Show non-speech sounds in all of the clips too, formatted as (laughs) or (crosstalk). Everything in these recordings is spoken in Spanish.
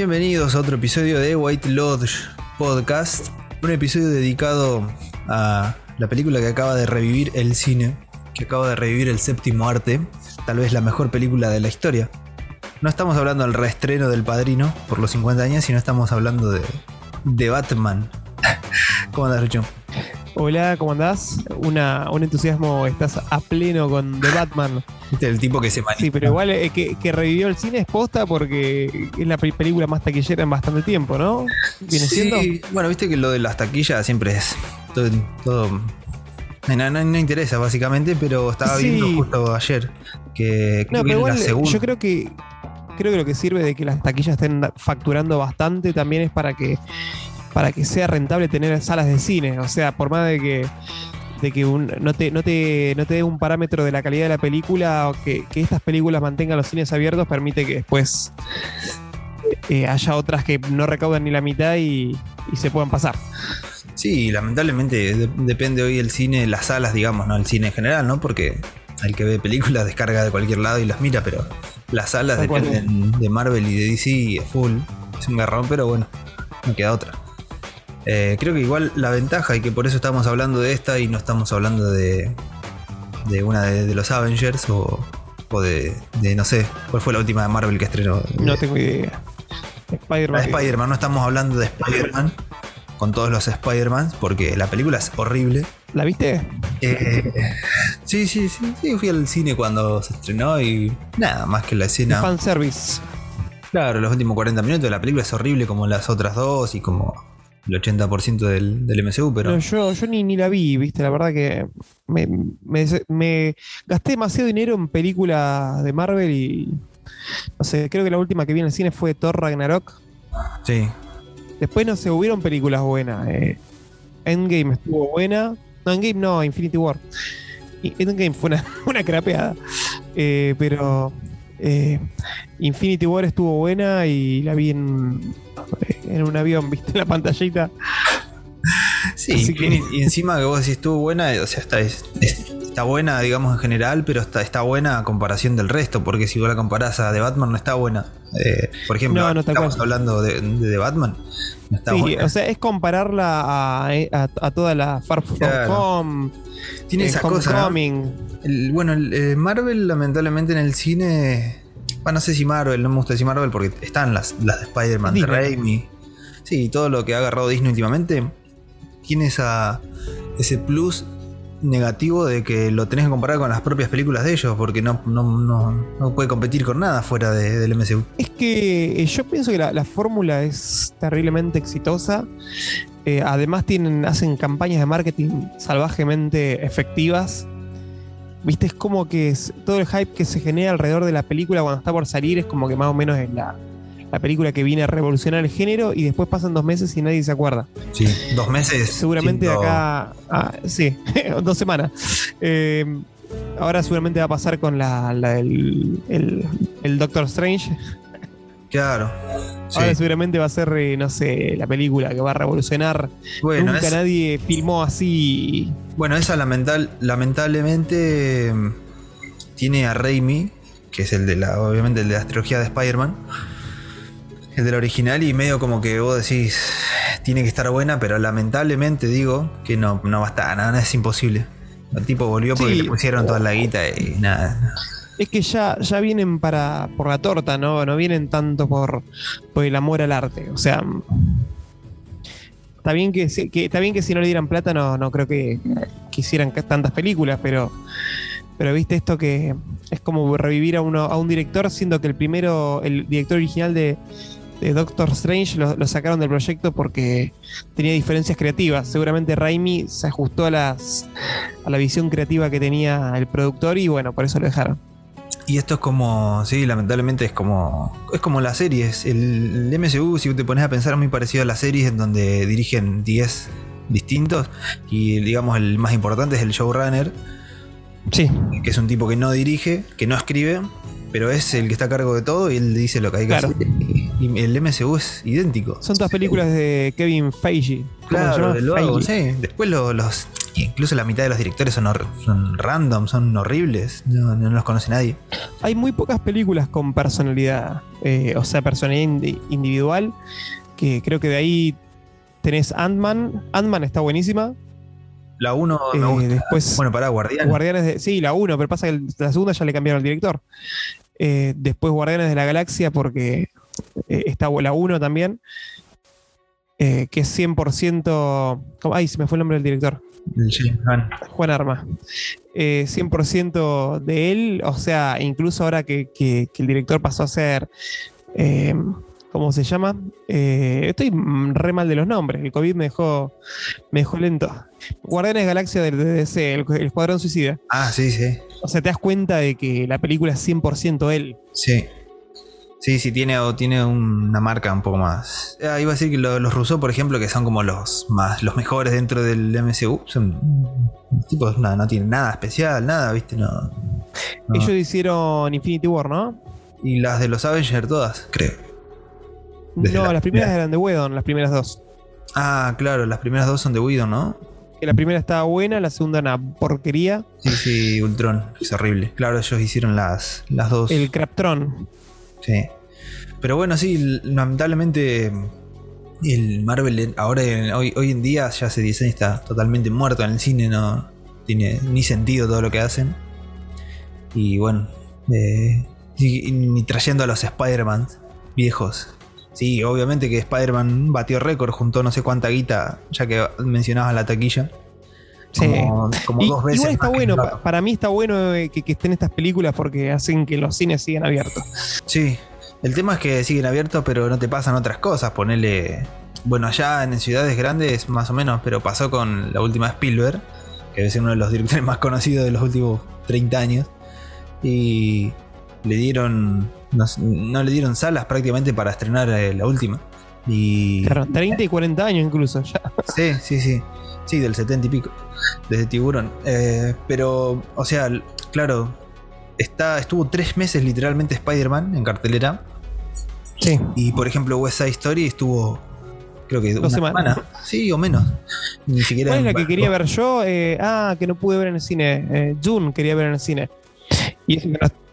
Bienvenidos a otro episodio de White Lodge Podcast. Un episodio dedicado a la película que acaba de revivir el cine, que acaba de revivir el séptimo arte, tal vez la mejor película de la historia. No estamos hablando del reestreno del Padrino por los 50 años, sino estamos hablando de, de Batman. (laughs) ¿Cómo andas, Richo? Hola, ¿cómo andás? Una, un entusiasmo, estás a pleno con The Batman. Este es el tipo que se maneja. Sí, pero igual eh, que, que revivió el cine es posta porque es la pe- película más taquillera en bastante tiempo, ¿no? ¿Viene Sí, siendo? Bueno, viste que lo de las taquillas siempre es todo. todo- no, no- no interesa básicamente, pero estaba Sí. viendo justo ayer que No, pero igual la segunda. yo creo que creo que lo que sirve de que las taquillas estén facturando bastante también es para que para que sea rentable tener salas de cine. O sea, por más de que de que un- no, te, no, te, no te dé un parámetro de la calidad de la película o que, que estas películas mantengan los cines abiertos permite que después eh, haya otras que no recaudan ni la mitad y, y se puedan pasar. Sí, lamentablemente de- depende hoy el cine, las salas, digamos, no el cine en general, ¿no? Porque el que ve películas (laughs) descarga de cualquier lado y las mira, pero las salas dependen de Marvel y de DC a full. Es un garrón, pero bueno, no queda otra. Eh, creo que igual la ventaja y que por eso estamos hablando de esta y no estamos hablando de, de una de, de los Avengers o, o de, de, no sé, ¿cuál fue la última de Marvel que estrenó? No tengo idea. Spider-Man. de Spider-Man, no estamos hablando de Spider-Man con todos los Spider-Man porque la película es horrible. ¿La viste? Eh, sí, sí, sí, sí, fui al cine cuando se estrenó y nada más que la escena. Fanservice. Claro, los últimos 40 minutos de la película es horrible como las otras dos y como el 80% del, del MCU, pero No, yo, yo ni, ni la vi, viste, la verdad que me, me- me gasté demasiado dinero en películas de Marvel y no sé, creo que la última que vi en el cine fue Thor Ragnarok. sí. Después no se hubieron películas buenas. eh. Endgame estuvo buena. No, Endgame no, Infinity War. Endgame fue una, (laughs) una crapeada. Eh, pero eh, Infinity War estuvo buena y la vi en, en un avión, viste, (laughs) la pantallita. Sí, que- y, encima que vos decís estuvo buena, o sea, está, es- es- está buena, digamos, en general, pero está, está buena a comparación del resto, porque si vos la comparás a The Batman no está buena. Eh, por ejemplo, No, no, tal estamos cual. hablando de, de The Batman, no está Sí, buena. o sea, es compararla a, a- a toda la Far From Claro. Home, Tiene eh, esa cosa. El- bueno, el, eh, Marvel lamentablemente en el cine... Bueno, no sé si Marvel, no me gusta decir Marvel porque están las, las de Spider-Man, de. Raimi. Sí, todo lo que ha agarrado Disney últimamente tiene esa, ese plus negativo de que lo tenés que comparar con las propias películas de ellos porque no, no, no, no puede competir con nada fuera de- del MCU. Es que eh, yo pienso que la, la fórmula es terriblemente exitosa. Eh, además tienen, hacen campañas de marketing salvajemente efectivas. Viste, es como que es- todo el hype que se genera alrededor de la película cuando está por salir es como que más o menos es la, la película que viene a revolucionar el género y después pasan dos meses y nadie se acuerda. Sí, dos meses. Seguramente de acá. ah, sí, (laughs) dos semanas. Eh, ahora seguramente va a pasar con la, la del- el, el Doctor Strange. Claro. sí. Ahora seguramente va a ser, eh, no sé, la película que va a revolucionar. Bueno, Nunca es- nadie filmó así. Bueno, esa lamental, lamentablemente mm, tiene a Raimi, que es el de la, obviamente el de la trilogía de Spider-Man, el del original, y medio como que vos decís, tiene que estar buena, pero lamentablemente digo que no, no va a estar, nada, es imposible. El tipo volvió porque Sí. le pusieron toda la guita y nada. Es que ya, ya vienen para por la torta, ¿no? No vienen tanto por, por el amor al arte. O sea. Está bien que, que- está bien que si no le dieran plata, no, no creo que quisieran tantas películas, pero. Pero viste esto que es como revivir a uno, a un director, siendo que el primero, el director original de, de Doctor Strange lo, lo sacaron del proyecto porque tenía diferencias creativas. Seguramente Raimi se ajustó a las a la visión creativa que tenía el productor y bueno, por eso lo dejaron. Y esto es como, sí, lamentablemente es como, es como las series. El, el MCU, si te pones a pensar, es muy parecido a las series en donde dirigen 10 distintos. Y digamos, el más importante es el showrunner, Sí, que es un tipo que no dirige, que no escribe, pero es el que está a cargo de todo y él dice lo que hay que Claro. hacer. Y el MCU es idéntico. son todas películas de Kevin Feige. ¿Cómo se Claro, sí. Después lo- los. Incluso la mitad de los directores son, son random, son horribles, no, los conoce nadie. Hay muy pocas películas con personalidad, eh, o sea, personalidad individual, que creo que de ahí tenés Ant-Man. Ant-Man está buenísima. La 1 eh, después Bueno, para Guardianes. Guardianes de, sí, la 1, pero pasa que la segunda ya le cambiaron al director. Eh, después Guardianes de la Galaxia, porque está la 1 también. que es 100%. Ay, se me fue el nombre del director. Juan Arma. 100% de él, o sea, incluso ahora que, el director pasó a ser. ¿Cómo se llama? Eh, estoy re mal de los nombres. El COVID me dejó, me dejó lento. Guardianes Galaxia del DC, el, Escuadrón Suicida. Ah, sí, sí. O sea, te das cuenta de que la película es 100% él. Sí. Sí, sí, tiene, tiene una marca un poco más. Ah, iba a decir que los Rousseau, por ejemplo, que son como los más los mejores dentro del MCU, son tipos, no, no tienen nada especial, nada, ¿viste? No, Ellos hicieron Infinity War, ¿no? Y las de los Avengers todas, creo no, las primeras eran de Whedon, las primeras dos. Ah, claro, las primeras dos son de Whedon, ¿no? Que la primera estaba buena, la segunda una porquería. Sí, sí, Ultron, es horrible. Claro, ellos hicieron las, las dos. El Craptron. Sí. Pero bueno, sí, lamentablemente el Marvel ahora hoy, hoy en día ya hace 10 años está totalmente muerto en el cine, no tiene ni sentido todo lo que hacen. Y bueno, eh, ni trayendo a los Spider-Man viejos Sí, obviamente que Spider-Man batió récord, juntó no sé cuánta guita, ya que mencionabas la taquilla. Sí. Como, dos veces. Igual está bueno, para mí está bueno eh, que, estén estas películas porque hacen que los cines sigan abiertos. Sí, el tema es que siguen abiertos, pero no te pasan otras cosas. Ponerle. Bueno, allá en ciudades grandes, más o menos, pero pasó con la última Spielberg, que debe ser uno de los directores más conocidos de los últimos 30 años. Y le dieron no, le dieron salas prácticamente para estrenar eh, la última. Y, claro, 30 y 40 años incluso ya. Sí, sí, sí. Sí, del 70 y pico. Desde Tiburón. Eh, pero, o sea, claro. Está, estuvo tres meses literalmente Spider-Man en cartelera. Sí. Y por ejemplo, West Side Story estuvo creo que una semana. Sí, o menos. Ni siquiera. ¿Cuál es la que quería ver yo? Eh, ah, que no pude ver en el cine. June quería ver en el cine. Y eso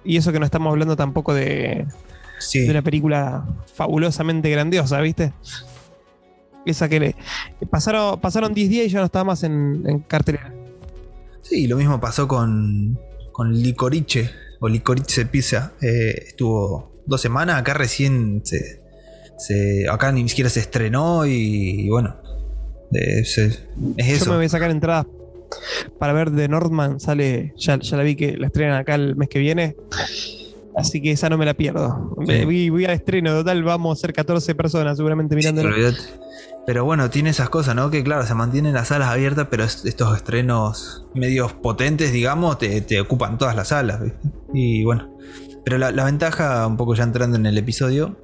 y eso que no estamos hablando tampoco de, de una película fabulosamente grandiosa, ¿viste? Esa que le, pasaron, pasaron 10 días y ya no estaba más en, en cartelera. Sí, lo mismo pasó con, con Licorice o Licorice Pizza. Eh, estuvo dos semanas, acá recién se, acá ni siquiera se estrenó y, bueno, es, es, eso. Yo me voy a sacar entradas para ver The Northman sale, ya, la vi que la estrenan acá el mes que viene. Así que esa no me la pierdo. Voy, al estreno, total, vamos a ser 14 personas seguramente mirándolo. pero bueno, tiene esas cosas, ¿no? Que claro, se mantienen las salas abiertas, pero estos estrenos medios potentes, digamos, te, ocupan todas las salas. Y bueno, pero la, la, ventaja, un poco ya entrando en el episodio,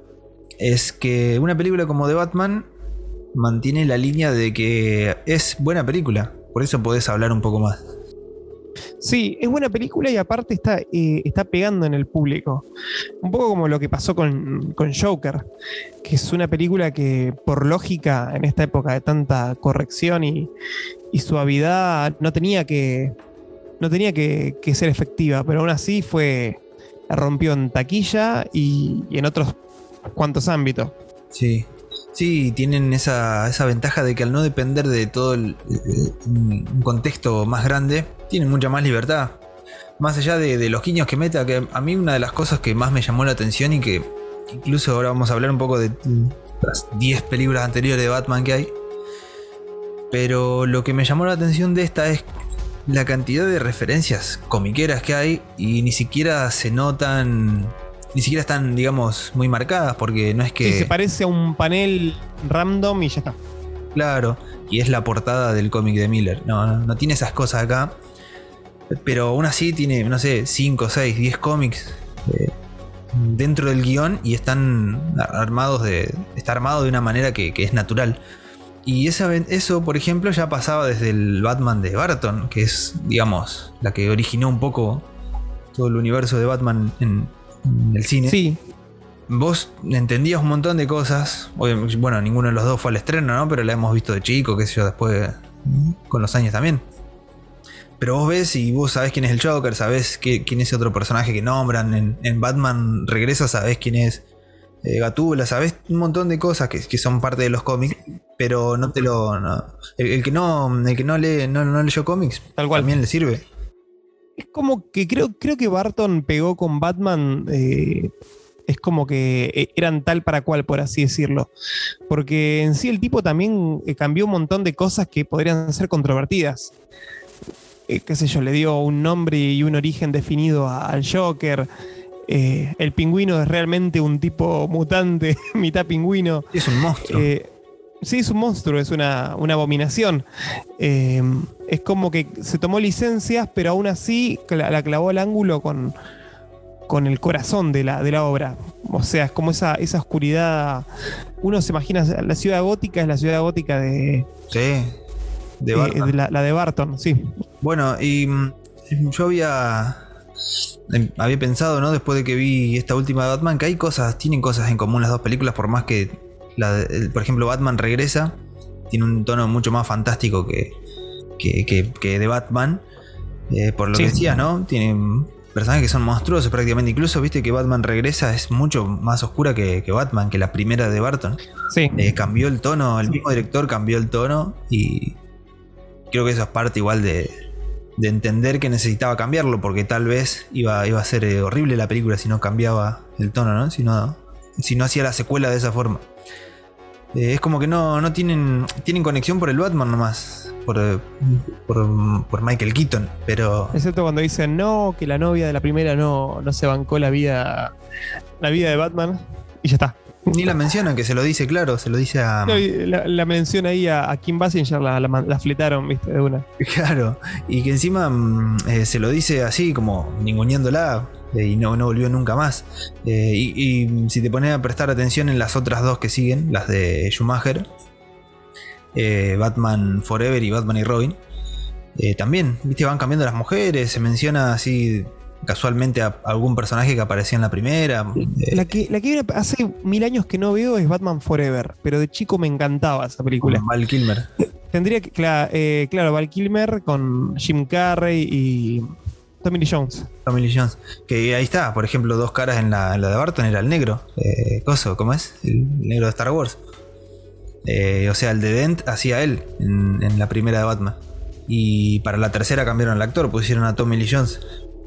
es que una película como The Batman mantiene la línea de que es buena película. Por eso podés hablar un poco más. Sí, es buena película y aparte está, eh, está pegando en el público. Un poco como lo que pasó con, Joker, que es una película que por lógica en esta época de tanta corrección y, suavidad no tenía que, no tenía que, ser efectiva, pero aún así fue, rompió en taquilla y, en otros cuantos ámbitos. Sí, Sí, tienen esa, ventaja de que al no depender de todo el, un contexto más grande, tienen mucha más libertad. Más allá de, los guiños que meta, que a mí una de las cosas que más me llamó la atención y que incluso ahora vamos a hablar un poco de las 10 películas anteriores de Batman que hay. Pero lo que me llamó la atención de esta es la cantidad de referencias comiqueras que hay y ni siquiera se notan ni siquiera están, digamos, muy marcadas, porque no es que. se parece a un panel random y ya está. Claro, y es la portada del cómic de Miller. No, no, tiene esas cosas acá. Pero aún así tiene, no sé, 5, 6, 10 cómics eh, dentro del guion y están armados de. Está armado de una manera que, es natural. Y esa, eso, por ejemplo, ya pasaba desde el Batman de Barton, que es, digamos, la que originó un poco todo el universo de Batman en, el cine. Sí. Vos entendías un montón de cosas. Bueno, ninguno de los dos fue al estreno, ¿no? Pero la hemos visto de chico, qué sé yo, después con los años también. Pero vos ves y vos sabés quién es el Joker, sabés quién es otro personaje que nombran. En, Batman Regresa, sabés quién es eh, Gatúbela, sabés un montón de cosas que, son parte de los cómics, pero no te lo. El, que no, el que no lee, no, no leyó cómics, Tal cual. también le sirve. Es como que creo, creo que Barton pegó con Batman. Eh, es como que eh, eran tal para cual, por así decirlo. Porque en sí el tipo también cambió un montón de cosas que podrían ser controvertidas. Qué sé yo, le dio un nombre y un origen definido al Joker. el pingüino es realmente un tipo mutante, (laughs) mitad pingüino. Es un monstruo. Sí, es un monstruo, es una, abominación. Eh, es como que se tomó licencias, pero aún así la, clavó al ángulo con, con el corazón de la, de la obra. O sea, es como esa, esa oscuridad. Uno se imagina, la ciudad gótica es la ciudad gótica de. Sí, de, la, de Barton, sí. Bueno, y mm, yo había. Em, había pensado, ¿no? Después de que vi esta última Batman, que hay cosas, tienen cosas en común las dos películas, por más que por ejemplo, Batman regresa, tiene un tono mucho más fantástico que, que, de Batman. Eh, por lo que decía, ¿no? Tiene personajes que son monstruosos prácticamente. Incluso, viste que Batman regresa es mucho más oscura que, Batman, que la primera de Barton. Sí. Eh, cambió el tono, el mismo director cambió el tono y creo que eso es parte igual de, de entender que necesitaba cambiarlo, porque tal vez iba, iba a ser eh, horrible la película si no cambiaba el tono, ¿no? Si no, si no hacía la secuela de esa forma. Eh, es como que no, no tienen, tienen conexión por el Batman nomás. Por, eh, por, Michael Keaton, pero. Excepto cuando dicen no, que la novia de la primera no, no se bancó la vida. La vida de Batman. Y ya está. Ni la mencionan, que se lo dice claro, se lo dice a. la, menciona ahí a, Kim Basinger, la, la, fletaron, viste, de una. (laughs) Claro, y que encima mm, eh, se lo dice así, como ninguneándola eh, y no, no volvió nunca más. Eh, y, si te pones a prestar atención en las otras dos que siguen, las de Schumacher, Batman Forever y Batman y Robin, también, viste, van cambiando las mujeres, se menciona así casualmente a algún personaje que aparecía en la primera. La que, la que hace mil años que no veo es Batman Forever, pero de chico me encantaba esa película. Val Kilmer. Tendría que, claro, Val Kilmer con Jim Carrey y Tommy Lee Jones. Tommy Lee Jones. Que ahí está, por ejemplo, dos caras en la, de Barton era el negro. Eh, Coso, ¿cómo es? El negro de Star Wars. Eh, o sea, el de Dent hacía él en, la primera de Batman. Y para la tercera cambiaron al actor, pusieron a Tommy Lee Jones.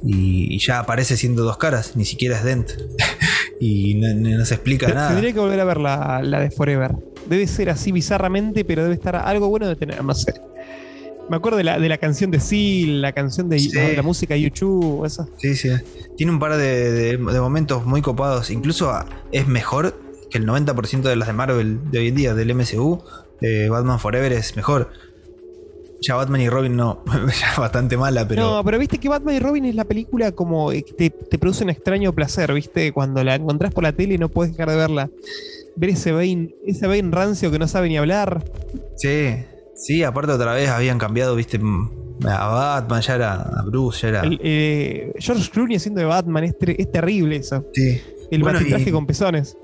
Y, ya aparece siendo dos caras, ni siquiera es Dent. (laughs) y no, se explica nada. Tendría que volver a ver la, la de Forever. Debe ser así bizarramente, pero debe estar algo bueno de tener, no sé. Me acuerdo de la, de la canción de Seal, la canción de, la música de YouTube, esa. Sí, sí. Tiene un par de, momentos muy copados. Incluso es mejor que el 90% de las de Marvel de hoy en día, del MCU. Eh, Batman Forever es mejor. Ya Batman y Robin no, (laughs) ya bastante mala, pero. No, pero viste que Batman y Robin es la película como que te, te produce un extraño placer, viste, cuando la encontrás por la tele y no puedes dejar de verla. Ver ese Bane, ese Bane rancio que no sabe ni hablar. Sí, Sí, aparte otra vez habían cambiado, viste, a Batman, ya era a Bruce, ya era. Eh, George Clooney haciendo de Batman, es, terrible eso. Sí. El bueno, con pezones.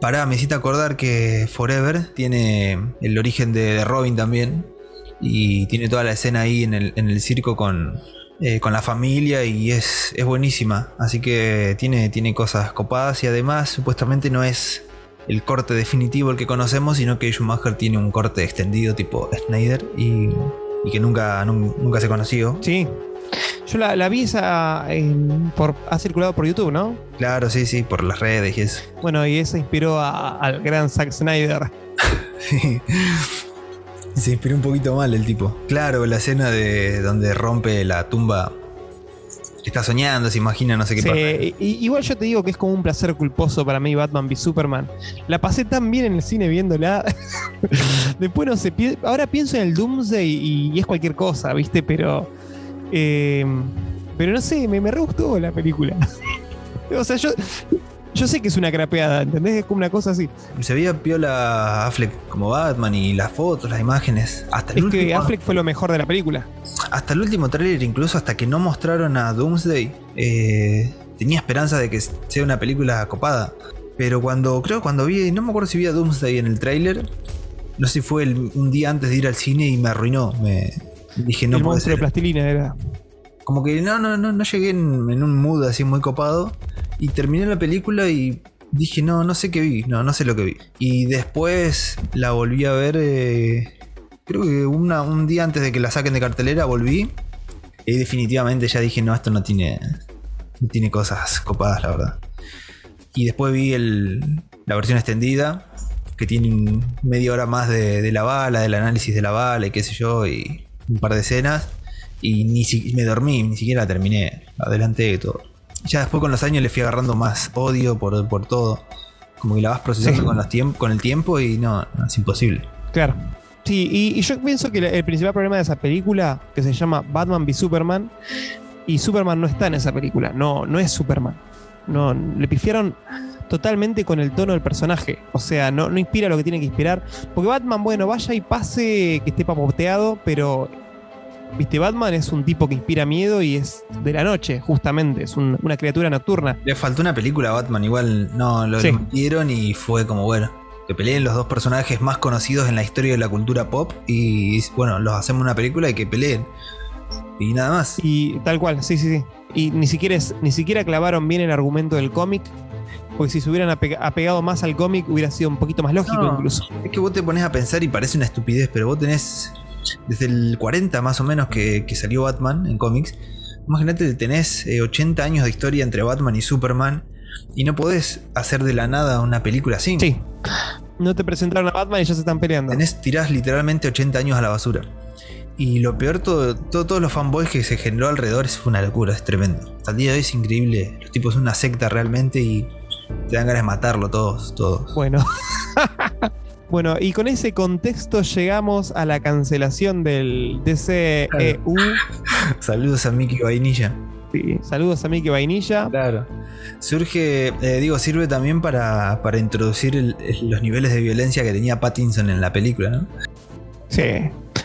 Pará, me hiciste acordar que Forever tiene el origen de, Robin también. Y tiene toda la escena ahí en el, en el circo con, eh, con la familia y es, es buenísima. Así que tiene, tiene cosas copadas y además supuestamente no es el corte definitivo el que conocemos, sino que Schumacher tiene un corte extendido tipo Snyder y, que nunca, nunca se conoció. Sí. Yo la, vi esa por, ha circulado por YouTube, ¿no? Claro, sí, sí, por las redes y eso. Bueno, y eso inspiró al gran Zack Snyder. sí. (laughs) Se inspiró un poquito mal el tipo. Claro, la escena de donde rompe la tumba está soñando, se imagina, no sé qué pasa. Igual yo te digo que es como un placer culposo para mí Batman v Superman. La pasé tan bien en el cine viéndola. (laughs) Después no sé, ahora pienso en el Doomsday y, es cualquier cosa, ¿viste? Pero. Eh, pero no sé, me, me re gustó la película. (laughs) o sea, yo, yo sé que es una crapeada, ¿entendés? Es como una cosa así. Se veía piola Affleck como Batman y las fotos, las imágenes. Hasta es que Affleck fue lo mejor de la película. Hasta el último trailer, incluso hasta que no mostraron a Doomsday, eh, tenía esperanza de que sea una película copada. Pero cuando, creo cuando vi, no me acuerdo si vi a Doomsday en el trailer, no sé si fue un día antes de ir al cine y me arruinó. Me, Dije, no el puede monstruo de ser. plastilina era. Como que no, no, no, no llegué en, en un mood así muy copado. Y terminé la película y dije, no, no sé qué vi, no, no sé lo que vi. Y después la volví a ver, eh, creo que un día antes de que la saquen de cartelera volví. Y definitivamente ya dije, no, esto no tiene, no tiene cosas copadas, la verdad. Y después vi el- la versión extendida, que tiene media hora más de, la bala, del análisis de la bala y qué sé yo, y un par de escenas. Y ni si- me dormí, ni siquiera terminé. Adelanté todo. Ya después con los años le fui agarrando más odio por, por todo. Como que la vas procesando Sí. con, los tiemp- con el tiempo y no, no, es imposible. Claro. Sí, y, y yo pienso que el principal problema de esa película, que se llama Batman v Superman, y Superman no está en esa película, no, no es Superman. No, le pifiaron totalmente con el tono del personaje. O sea, no, no inspira lo que tiene que inspirar. Porque Batman, bueno, vaya y pase que esté papoteado, pero. Viste, Batman es un tipo que inspira miedo y es de la noche, justamente. Es un- una criatura nocturna. Le faltó una película a Batman, igual no lo Sí. metieron y fue como bueno. Que peleen los dos personajes más conocidos en la historia de la cultura pop y bueno, los hacemos una película y que peleen. Y nada más. Y tal cual, sí, sí, sí. Y ni siquiera, es- ni siquiera clavaron bien el argumento del cómic. Porque si se hubieran ape- apegado más al cómic, hubiera sido un poquito más lógico, No. incluso. Es que vos te pones a pensar y parece una estupidez, pero vos tenés desde el 40 más o menos que, que salió Batman en cómics. Imagínate, tenés eh, 80 años de historia entre Batman y Superman y no podés hacer de la nada una película así. Sí. No te presentaron a Batman y ya se están peleando. Tenés, tirás literalmente 80 años a la basura. Y lo peor, todo, todo- todos los fanboys que se generó alrededor es una locura, es tremendo. Hasta el día de hoy es increíble. Los tipos son una secta realmente y te dan ganas de matarlo todos, todos. Bueno. (laughs) bueno, y con ese contexto llegamos a la cancelación del DCEU. (laughs) Saludos a Mickey Vainilla. Sí, Saludos a Miki Vainilla. Claro. Surge, eh, digo, sirve también para, para introducir el- los niveles de violencia que tenía Pattinson en la película, ¿no? Sí.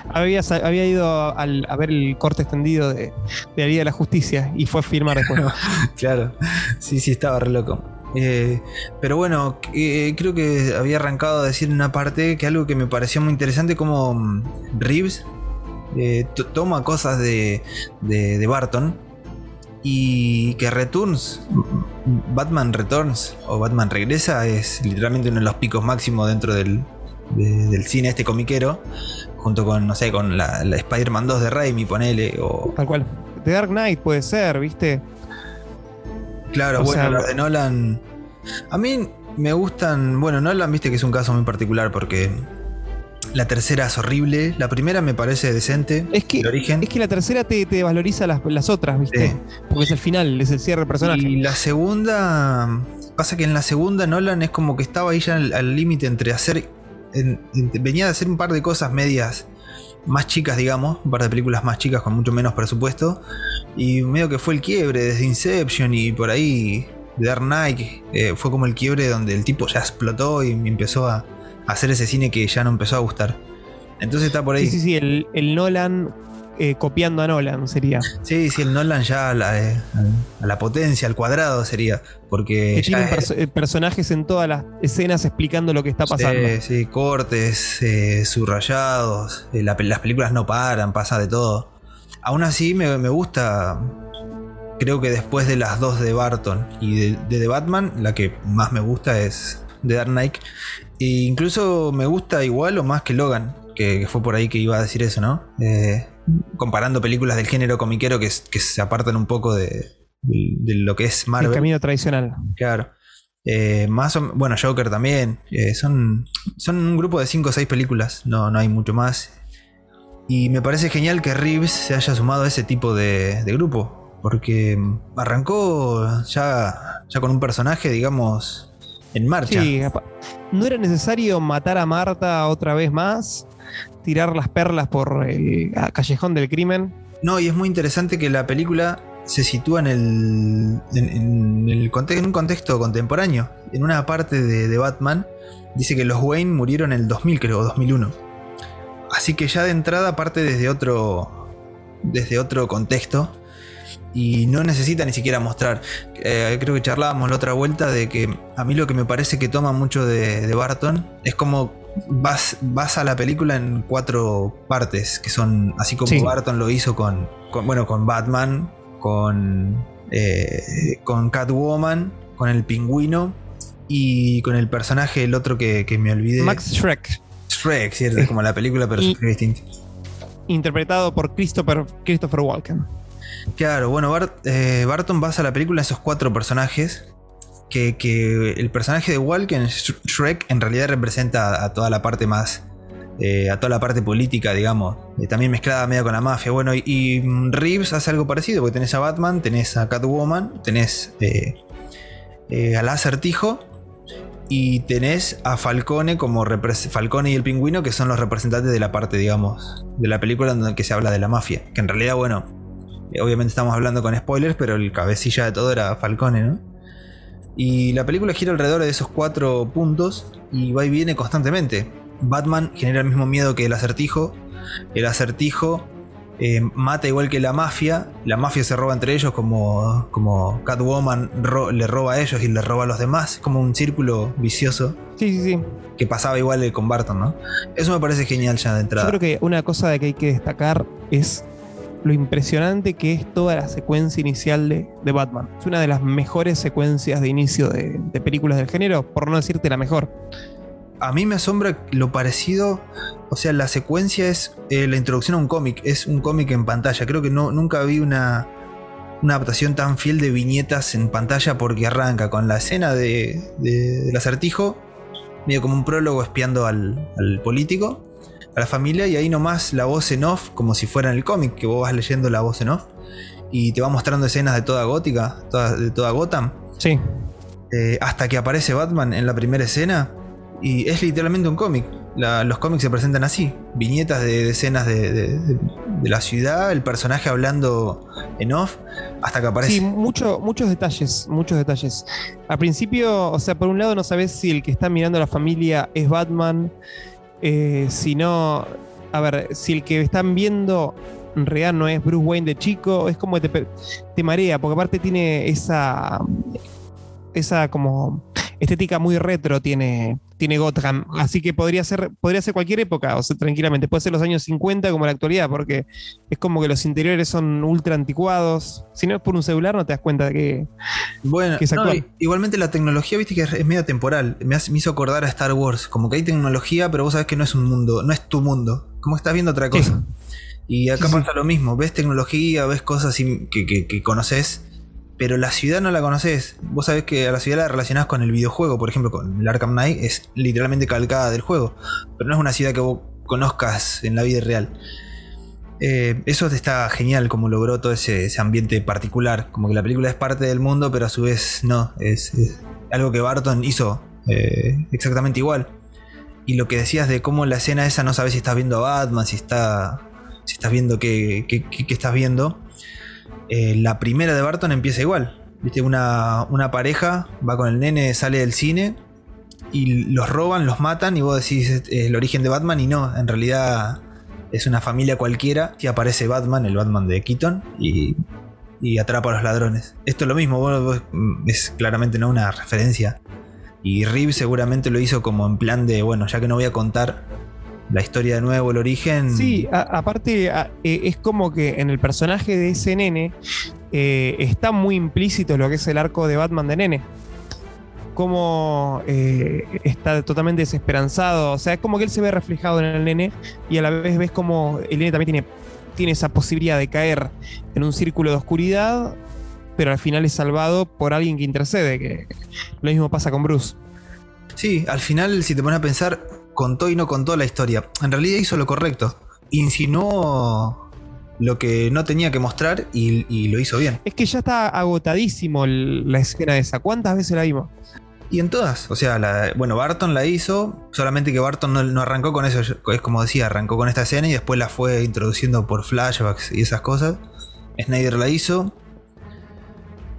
Había, había ido al- a ver el corte extendido de, de la Liga de la Justicia y fue a firmar después. (laughs) Claro. Sí, sí, estaba re loco. Eh, pero bueno, eh, creo que había arrancado a decir una parte que algo que me pareció muy interesante como mm, Reeves eh, to- toma cosas de, de, Barton y que Returns, mm, Batman Returns o Batman Regresa es literalmente uno de los picos máximos dentro del, de- del cine este comiquero junto con, no sé, con la, la Spider-Man 2 de Raimi, ponele, o Tal cual. The Dark Knight puede ser, ¿viste? Claro, O bueno, sea, de Nolan. A mí me gustan. Bueno, Nolan, viste que es un caso muy particular porque la tercera es horrible. La primera me parece decente. Es que, el origen. es que la tercera te, te valoriza las, las otras, ¿viste? Sí. Porque es el final, es el cierre del personaje. Y la segunda. Pasa que en la segunda Nolan es como que estaba ahí ya al al límite entre hacer. en- en- venía de hacer un par de cosas medias más chicas, digamos. Un par de películas más chicas con mucho menos presupuesto. Y medio que fue el quiebre desde Inception y por ahí. Dark Knight. eh, fue como el quiebre donde el tipo ya explotó y empezó a, a hacer ese cine que ya no empezó a gustar. Entonces está por ahí. Sí, sí, sí, el, el Nolan eh, copiando a Nolan sería. Sí, sí, el Nolan ya a la, eh, a la potencia, al cuadrado sería. Porque Que ya tiene es- perso- eh, personajes en todas las escenas explicando lo que está pasando. Sí, sí, cortes, eh, subrayados, la las películas no paran, pasa de todo. Aún así me, me gusta, creo que después de las dos de Barton y de, de The Batman, la que más me gusta es The Dark Knight. E incluso me gusta igual o más que Logan, que, que fue por ahí que iba a decir eso, ¿no? Eh, comparando películas del género comiquero que, se apartan un poco de, de- de lo que es el Marvel. camino tradicional. Claro. Eh, más o- bueno, Joker también. Eh, son, son un grupo de 5 o 6 películas, no, no hay mucho más. Y me parece genial que Reeves se haya sumado a ese tipo de, de grupo. Porque mm, arrancó ya, ya con un personaje, digamos, en marcha. Sí, no era necesario matar a Marta otra vez más, tirar las perlas por el callejón del crimen. No, y es muy interesante que la película se sitúa en el. en, en el en un contexto contemporáneo. En una parte de, Batman dice que los Wayne murieron en el 2000, creo, o 2001. Así que ya de entrada parte desde otro. desde otro contexto. Y no necesita ni siquiera mostrar. Eh, creo que charlábamos la otra vuelta de que a mí lo que me parece que toma mucho de Barton es como vas, vas a la película en cuatro partes, que son así como Barton lo hizo con, bueno, con Batman, con, eh, con Catwoman, con el pingüino y con el personaje, el otro que, me olvidé. Max Shrek. Shrek, cierto, es como la película, pero es distinto. Interpretado por Christopher, Christopher Walken. Claro, bueno, eh, Barton basa la película en esos cuatro personajes que, el personaje de Walken, Shrek, en realidad representa a, toda la parte más. Eh, a toda la parte política, digamos. Eh, también mezclada medio con la mafia. Bueno, y, Reeves hace algo parecido, porque tenés a Batman, tenés a Catwoman, tenés eh, al acertijo. Y tenés a Falcone como Falcone y el pingüino, que son los representantes de la parte, digamos, de la película en donde se habla de la mafia. Que en realidad, bueno, obviamente estamos hablando con spoilers, pero el cabecilla de todo era Falcone, ¿no? Y la película gira alrededor de esos cuatro puntos y va y viene constantemente. Batman genera el mismo miedo que el acertijo. El acertijo eh, mata igual que la mafia. La mafia se roba entre ellos como, como Catwoman le roba a ellos y le roba a los demás. Como un círculo vicioso. Sí, sí, sí. Que pasaba igual con Barton, ¿no? Eso me parece genial ya de entrada. Yo creo que una cosa de que hay que destacar es lo impresionante que es toda la secuencia inicial de, Batman. Es una de las mejores secuencias de inicio de, películas del género, por no decirte la mejor. A mí me asombra lo parecido, o sea, la secuencia es eh, la introducción a un cómic, es un cómic en pantalla. Creo que no, nunca vi una, una adaptación tan fiel de viñetas en pantalla porque arranca con la escena de, del acertijo, medio como un prólogo espiando al, al político a la familia y ahí nomás la voz en off, como si fuera en el cómic, que vos vas leyendo la voz en off y te va mostrando escenas de toda gótica, de toda Gotham. Sí. Eh, hasta que aparece Batman en la primera escena y es literalmente un cómic. los cómics se presentan así, viñetas de, escenas de, la ciudad, el personaje hablando en off, hasta que aparece. Sí, muchos detalles, muchos detalles. Al principio, o sea, por un lado no sabes si el que está mirando a la familia es Batman, eh, si no, a ver, si el que están viendo en realidad no es Bruce Wayne de chico, es como te, te marea, porque aparte tiene esa, esa como estética muy retro tiene, tiene Gotham. Así que podría ser, podría ser cualquier época, o sea, tranquilamente. Puede ser los años 50 como la actualidad, porque es como que los interiores son ultra anticuados. Si no es por un celular, no te das cuenta de que, bueno, es igualmente la tecnología, viste que es, medio temporal. Me, hizo acordar a Star Wars. Como que hay tecnología, pero vos sabés que no es un mundo, no es tu mundo. Como estás viendo otra cosa. Y acá pasa lo mismo. Ves tecnología, ves cosas que, que, que conoces pero la ciudad no la conoces. Vos sabés que a la ciudad la relacionás con el videojuego, por ejemplo, con el Arkham Knight, es literalmente calcada del juego, pero no es una ciudad que vos conozcas en la vida real. Eh, eso está genial, como logró todo ese, ambiente particular, como que la película es parte del mundo, pero a su vez no, es, algo que Barton hizo eh, exactamente igual. Y lo que decías de cómo la escena esa no sabes si estás viendo a Batman, si, está, si estás viendo qué, estás viendo eh, la primera de Barton empieza igual. Viste, una, pareja va con el nene, sale del cine y los roban, los matan y vos decís el origen de Batman y no, en realidad es una familia cualquiera y aparece Batman, el Batman de Keaton y, atrapa a los ladrones. Esto es lo mismo, mm, es claramente no una referencia. Y Reeves seguramente lo hizo como en plan de, bueno, ya que no voy a contar la historia de nuevo, el origen. Sí, aparte eh, es como que en el personaje de ese nene eh, está muy implícito lo que es el arco de Batman de nene. Como eh, está totalmente desesperanzado. O sea, es como que él se ve reflejado en el nene y a la vez ves como el nene también tiene, tiene esa posibilidad de caer en un círculo de oscuridad, pero al final es salvado por alguien que intercede. Que lo mismo pasa con Bruce. Sí, al final, si te pones a pensar, contó y no contó la historia. En realidad hizo lo correcto. Insinuó lo que no tenía que mostrar y, lo hizo bien. Es que ya está agotadísimo la escena esa. ¿Cuántas veces la vimos? Y en todas. O sea, bueno, Barton la hizo, solamente que Barton no, arrancó con eso. Es como decía, arrancó con esta escena y después la fue introduciendo por flashbacks y esas cosas. Snyder la hizo.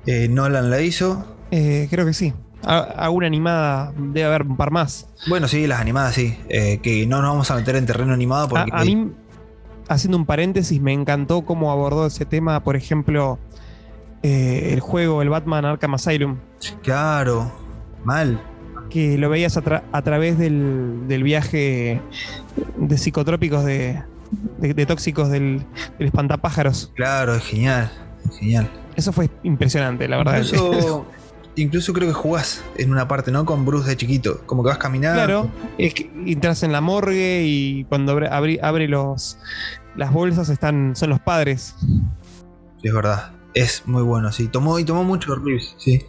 Eh, Nolan la hizo. Eh, creo que sí una animada debe haber un par más. Bueno, sí, las animadas sí. Eh, que no nos vamos a meter en terreno animado porque. A, mí, haciendo un paréntesis, me encantó cómo abordó ese tema, por ejemplo, eh, el juego, el Batman Arkham Asylum. Claro, mal. que lo veías a, través del, viaje de psicotrópicos de, de, tóxicos del, espantapájaros. Claro, es genial, genial. Eso fue impresionante, la verdad. Incluso, (laughs) incluso creo que jugás en una parte, ¿no? Con Bruce de chiquito, como que vas caminando. Claro, es que entras en la morgue y cuando abre, abre, los, las bolsas están, son los padres. Es verdad, es muy bueno, sí. Tomó, y tomó mucho Reeves, sí.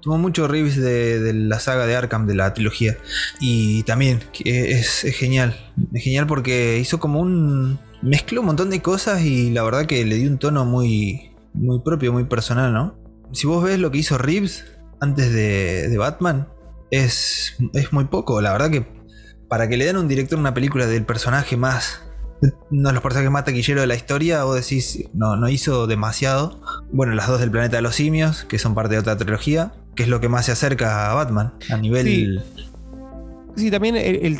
Tomó mucho Reeves de, la saga de Arkham, de la trilogía. Y también es, genial. Es genial porque hizo como un. Mezcló un montón de cosas y la verdad que le dio un tono muy, muy propio, muy personal, ¿no? Si vos ves lo que hizo Reeves antes de, Batman, es, es muy poco. La verdad que para que le den un director una película del personaje más uno de los personajes más taquilleros de la historia, vos decís, no, no hizo demasiado. Bueno, las dos del planeta de los simios, que son parte de otra trilogía, que es lo que más se acerca a Batman a nivel. También el,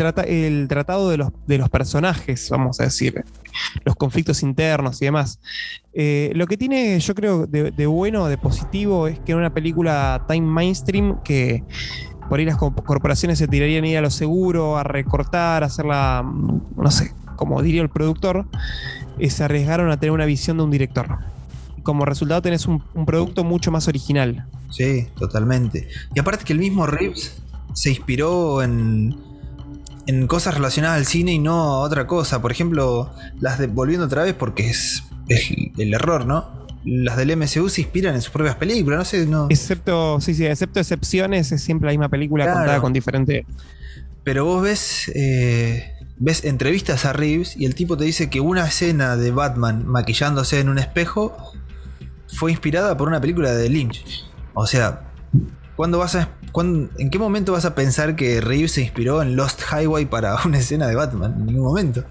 tratado de los, de los personajes, vamos a decir, los conflictos internos y demás. Eh, lo que tiene, yo creo, de, bueno, de positivo, es que en una película time mainstream que por ahí las corporaciones se tirarían a ir a lo seguro, a recortar, a hacerla, no sé, como diría el productor, eh, se arriesgaron a tener una visión de un director. Como resultado tenés un, producto mucho más original. Sí, totalmente. Y aparte que el mismo Reeves se inspiró en, en cosas relacionadas al cine y no a otra cosa. Por ejemplo, las de Volviendo otra vez porque es, el error, ¿no? Las del MCU se inspiran en sus propias películas, no sé, no. Excepto, sí, sí, excepto excepciones, es siempre la misma película contada con diferente. Pero vos ves eh, ves entrevistas a Reeves y el tipo te dice que una escena de Batman maquillándose en un espejo fue inspirada por una película de Lynch. O sea, ¿cuándo vas a, ¿en qué momento vas a pensar que Reeves se inspiró en Lost Highway para (laughs) una escena de Batman? En ningún momento.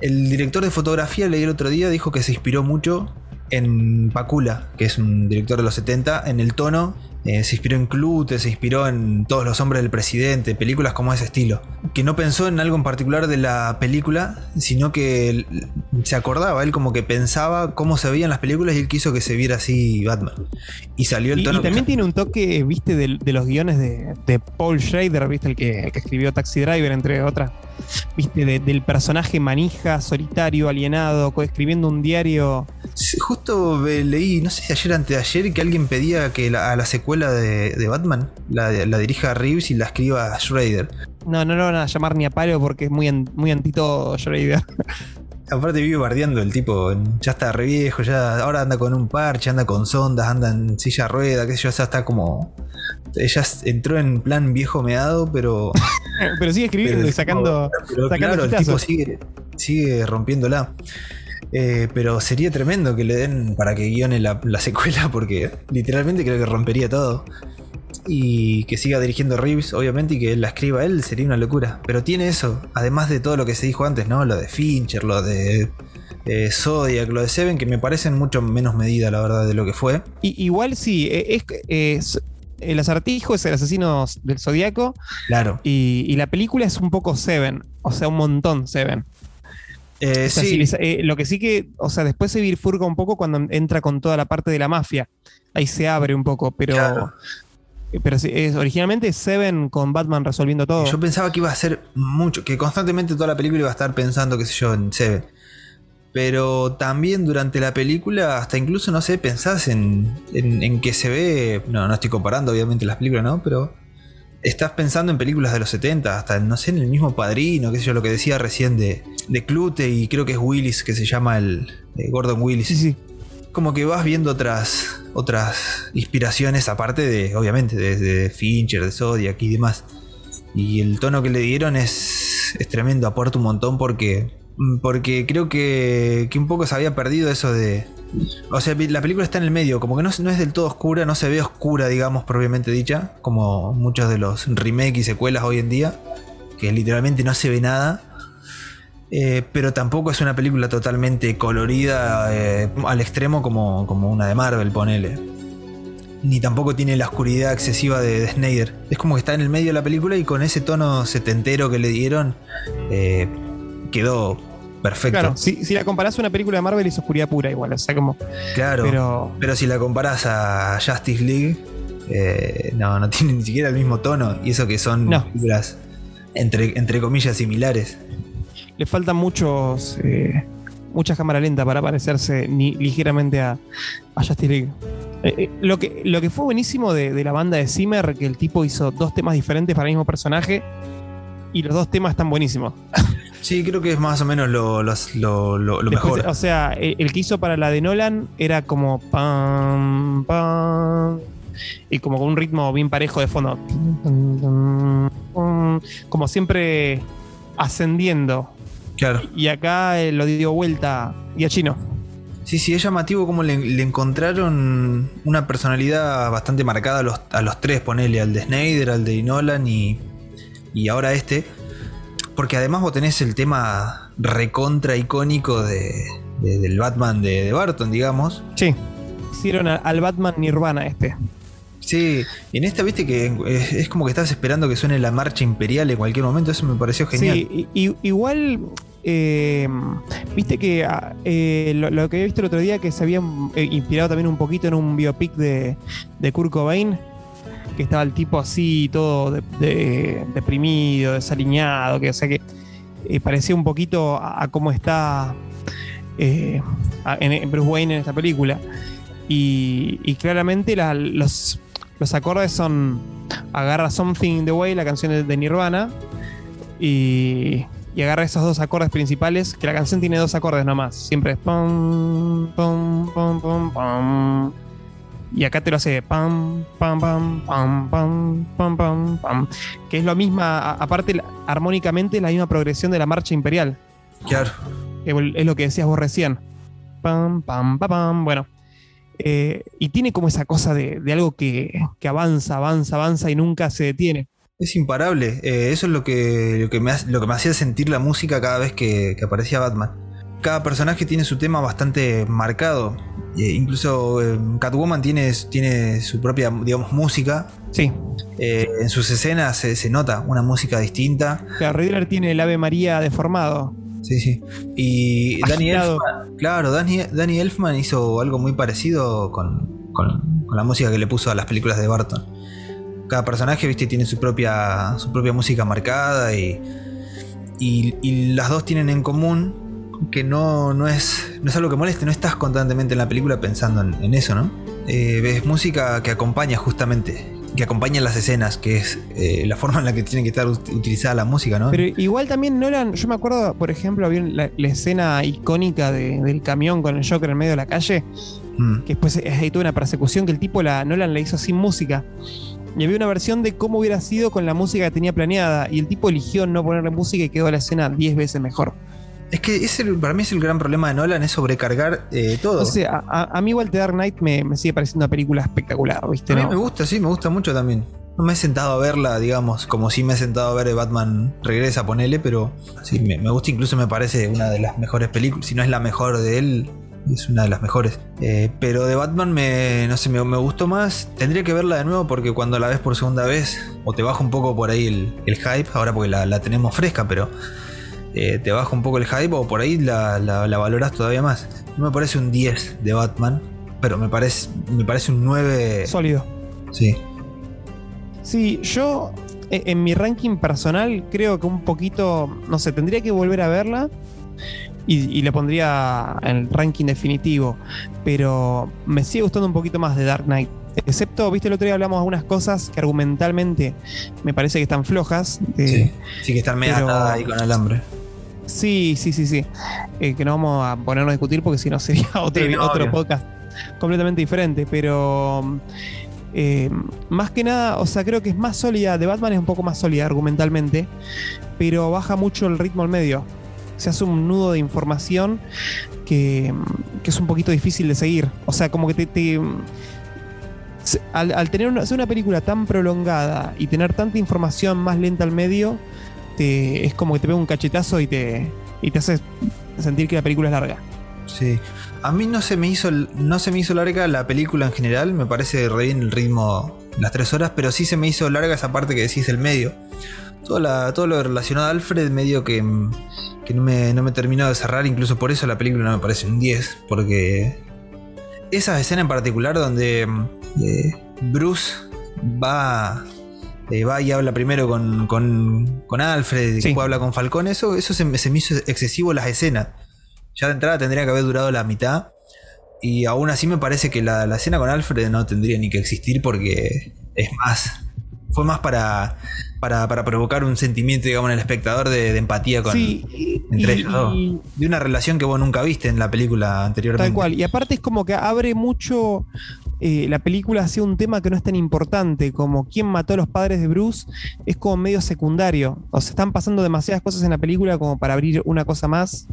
El director de fotografía, leí el otro día, dijo que se inspiró mucho en Pacula, que es un director de los 70, en el tono eh, se inspiró en Clute, se inspiró en Todos los hombres del presidente, películas como ese estilo. Que no pensó en algo en particular de la película, sino que se acordaba, él como que pensaba cómo se veían las películas y él quiso que se viera así Batman. Y salió el tono. Y, también tiene un toque, viste, de, los guiones de, Paul Schrader, viste, el que, escribió Taxi Driver, entre otras. Viste, del personaje manija, solitario, alienado, escribiendo un diario. Justo leí, no sé si ayer antes de ayer, que alguien pedía que a la secuela de, Batman la, dirija Reeves y la escriba Schrader. No, no lo van a llamar ni a palo porque es muy, muy antito Schrader. (laughs) Aparte vive bardeando el tipo, ya está re viejo, ya ahora anda con un parche, anda con sondas, anda en silla rueda, qué sé yo, ya está como. Ella entró en plan viejo meado, pero. (laughs) pero sigue escribiendo y sacando. claro, el tipo sigue, sigue rompiéndola. Eh, pero sería tremendo que le den para que guione la, secuela, porque literalmente creo que rompería todo. Y que siga dirigiendo Reeves, obviamente, y que él la escriba él, sería una locura. Pero tiene eso, además de todo lo que se dijo antes, ¿no? Lo de Fincher, lo de Zodiac, lo de Seven, que me parecen mucho menos medida, la verdad, de lo que fue. igual sí, e, es, el acertijo es el asesino del Zodíaco. Claro. Y, y, la película es un poco Seven, o sea, un montón Seven. Eh, sí. Eh, lo que sí que, o sea, después se bifurca un poco cuando entra con toda la parte de la mafia. Ahí se abre un poco, pero. Pero es, originalmente Seven con Batman resolviendo todo. Yo pensaba que iba a ser mucho, que constantemente toda la película iba a estar pensando, qué sé yo, en Seven. Pero también durante la película, hasta incluso, no sé, pensás en, en, en que se ve. No, no estoy comparando, obviamente, las películas, ¿no? Pero estás pensando en películas de los 70, hasta no sé, en el mismo padrino, qué sé yo, lo que decía recién de, de Clute y creo que es Willis, que se llama el Gordon Willis. Sí, sí. Como que vas viendo otras, otras inspiraciones, aparte de, obviamente, de, Fincher, de Zodiac y demás. Y el tono que le dieron es, es tremendo, aporta un montón porque, porque creo que, que un poco se había perdido eso de, o sea, la película está en el medio, como que no, no, es del todo oscura, no se ve oscura, digamos, propiamente dicha, como muchos de los remakes y secuelas hoy en día, que literalmente no se ve nada. Eh, pero tampoco es una película totalmente colorida eh, al extremo como, como una de Marvel, ponele. Ni tampoco tiene la oscuridad excesiva de, Snyder. Es como que está en el medio de la película y con ese tono setentero que le dieron, eh, quedó perfecto. Claro, si, la comparás a una película de Marvel es oscuridad pura igual, o sea como... Claro, pero, pero si la comparás a Justice League, Eh, no, no tienen ni siquiera el mismo tono. Y eso que son No. películas entre, entre comillas similares. Le faltan muchos. eh, muchas cámaras lentas para parecerse ni ligeramente a, a Justice League. Eh, eh, lo, que, lo que fue buenísimo de, de la banda de Zimmer, que el tipo hizo dos temas diferentes para el mismo personaje. Y los dos temas están buenísimos. (laughs) Sí, creo que es más o menos lo, los- lo- lo- lo Después, mejor. O sea, el, el que hizo para la de Nolan era como pam, pam. Y como con un ritmo bien parejo de fondo. Como siempre ascendiendo. Claro. Y acá eh, lo dio vuelta y a chino. Sí, sí, es llamativo como le, le encontraron una personalidad bastante marcada a los, a los tres, ponele, al de Snyder, al de Nolan y, y ahora este. Porque además vos tenés el tema recontra icónico de, de- del Batman de, de Barton, digamos. Sí. Hicieron al Batman Nirvana este. Sí, y en esta viste que es, es como que estás esperando que suene la marcha imperial en cualquier momento, eso me pareció genial. Sí, igual. eh, Viste que ah, eh, lo, lo que he visto el otro día que se habían eh, inspirado también un poquito en un biopic de, de Kurt Cobain. Que estaba el tipo así, todo de- de- deprimido, desaliñado, que o sea que eh, parecía un poquito a, a cómo está eh, en, en Bruce Wayne en esta película. Y, y claramente la- los, los acordes son agarra Something in the Way, la canción de, Nirvana, y, y agarra esos dos acordes principales, que la canción tiene dos acordes nomás, siempre es pam, pam, pam, pam, pam. Y acá te lo hace pam, pam, pam, pam, pam, pam, pam, pam. Que es lo misma, aparte armónicamente la misma progresión de la marcha imperial. Claro. es lo que decías vos recién. Pam, pam, pam, pam. Bueno. Eh, y tiene como esa cosa de, de algo que, que avanza, avanza, avanza y nunca se detiene. Es imparable. Eh, eso es lo que, lo, que me, lo que me hacía sentir la música cada vez que, que aparecía Batman. Cada personaje tiene su tema bastante marcado. Eh, incluso eh, Catwoman tiene, tiene su propia, digamos, música. Sí. Eh, en sus escenas se, se nota una música distinta. Claro, Riddler tiene el Ave María deformado. Sí, sí. Y Danny Agitado. Elfman, claro, Danny, Elfman hizo algo muy parecido con, con- la música que le puso a las películas de Barton. Cada personaje, viste, tiene su propia, su propia música marcada y, y, las dos tienen en común que no, no, es, no es algo que moleste, no estás constantemente en la película pensando en, en eso, ¿no? Eh, ves música que acompaña justamente, que acompaña las escenas, que es eh, la forma en la que tiene que estar ut- utilizada la música, ¿no? Pero igual también Nolan, yo me acuerdo, por ejemplo, había la, la escena icónica de- del camión con el Joker en medio de la calle, Mm. que después hay toda una persecución que el tipo la Nolan la hizo sin música. Y había una versión de cómo hubiera sido con la música que tenía planeada. Y el tipo eligió no ponerle música y quedó la escena 10 veces mejor. Es que para mí es el gran problema de Nolan, es sobrecargar eh, todo. O sea, a, a mí igual The Dark Knight me, me sigue pareciendo una película espectacular, ¿viste? a mí ¿no? me gusta, sí, me gusta mucho también. No me he sentado a verla, digamos, como si me he sentado a ver Batman Regresa, ponele, pero sí, me, me gusta, incluso me parece una de las mejores películas. Si no es la mejor de él, es una de las mejores. Eh, pero de Batman me, no sé, me, me gustó más. Tendría que verla de nuevo porque cuando la ves por segunda vez, o te baja un poco por ahí el, el hype, ahora porque la, la tenemos fresca, pero eh, te baja un poco el hype o por ahí la, la, la valoras todavía más. No me parece un 10 de Batman, pero me parece, me parece un 9. Sólido. Sí. Sí, yo eh, en mi ranking personal creo que un poquito, no sé, tendría que volver a verla y, y le pondría en el ranking definitivo, pero me sigue gustando un poquito más de Dark Knight. Excepto, viste, el otro día hablamos de algunas cosas que argumentalmente me parece que están flojas. de- Sí, sí que están medio atadas ahí con alambre. Sí, sí, sí, sí. Eh, que no vamos a ponernos a discutir porque si no sería otro, Sí, no, otro obvio. podcast completamente diferente. Pero eh, más que nada, o sea, creo que es más sólida. De Batman es un poco más sólida argumentalmente, pero baja mucho el ritmo al medio. Se hace un nudo de información que, que es un poquito difícil de seguir. O sea, como que te. te- se- al, al tener una, hacer una película tan prolongada y tener tanta información más lenta al medio, es como que te pega un cachetazo y te, y te hace sentir que la película es larga. Sí. A mí no se me hizo no se me hizo larga la película en general, me parece re bien el ritmo las tres horas, pero sí se me hizo larga esa parte que decís del medio. Todo, la- todo lo relacionado a Alfred medio que, que no, me, no me terminó de cerrar, incluso por eso la película no me parece un 10, porque esa escena en particular donde eh, Bruce va, eh, va y habla primero con, con, con Alfred, Sí. después habla con Falcón, eso, eso se, me- se me hizo excesivo las escenas. Ya de entrada tendría que haber durado la mitad. Y aún así me parece que la, la escena con Alfred no tendría ni que existir porque es más. Fue más para, para, para provocar un sentimiento, digamos, en el espectador de, de empatía con, sí, entre y- ellos dos. De una relación que vos nunca viste en la película anteriormente. Tal cual. Y aparte es como que abre mucho eh, la película hacia un tema que no es tan importante, como quién mató a los padres de Bruce, es como medio secundario. O sea, están pasando demasiadas cosas en la película como para abrir una cosa más.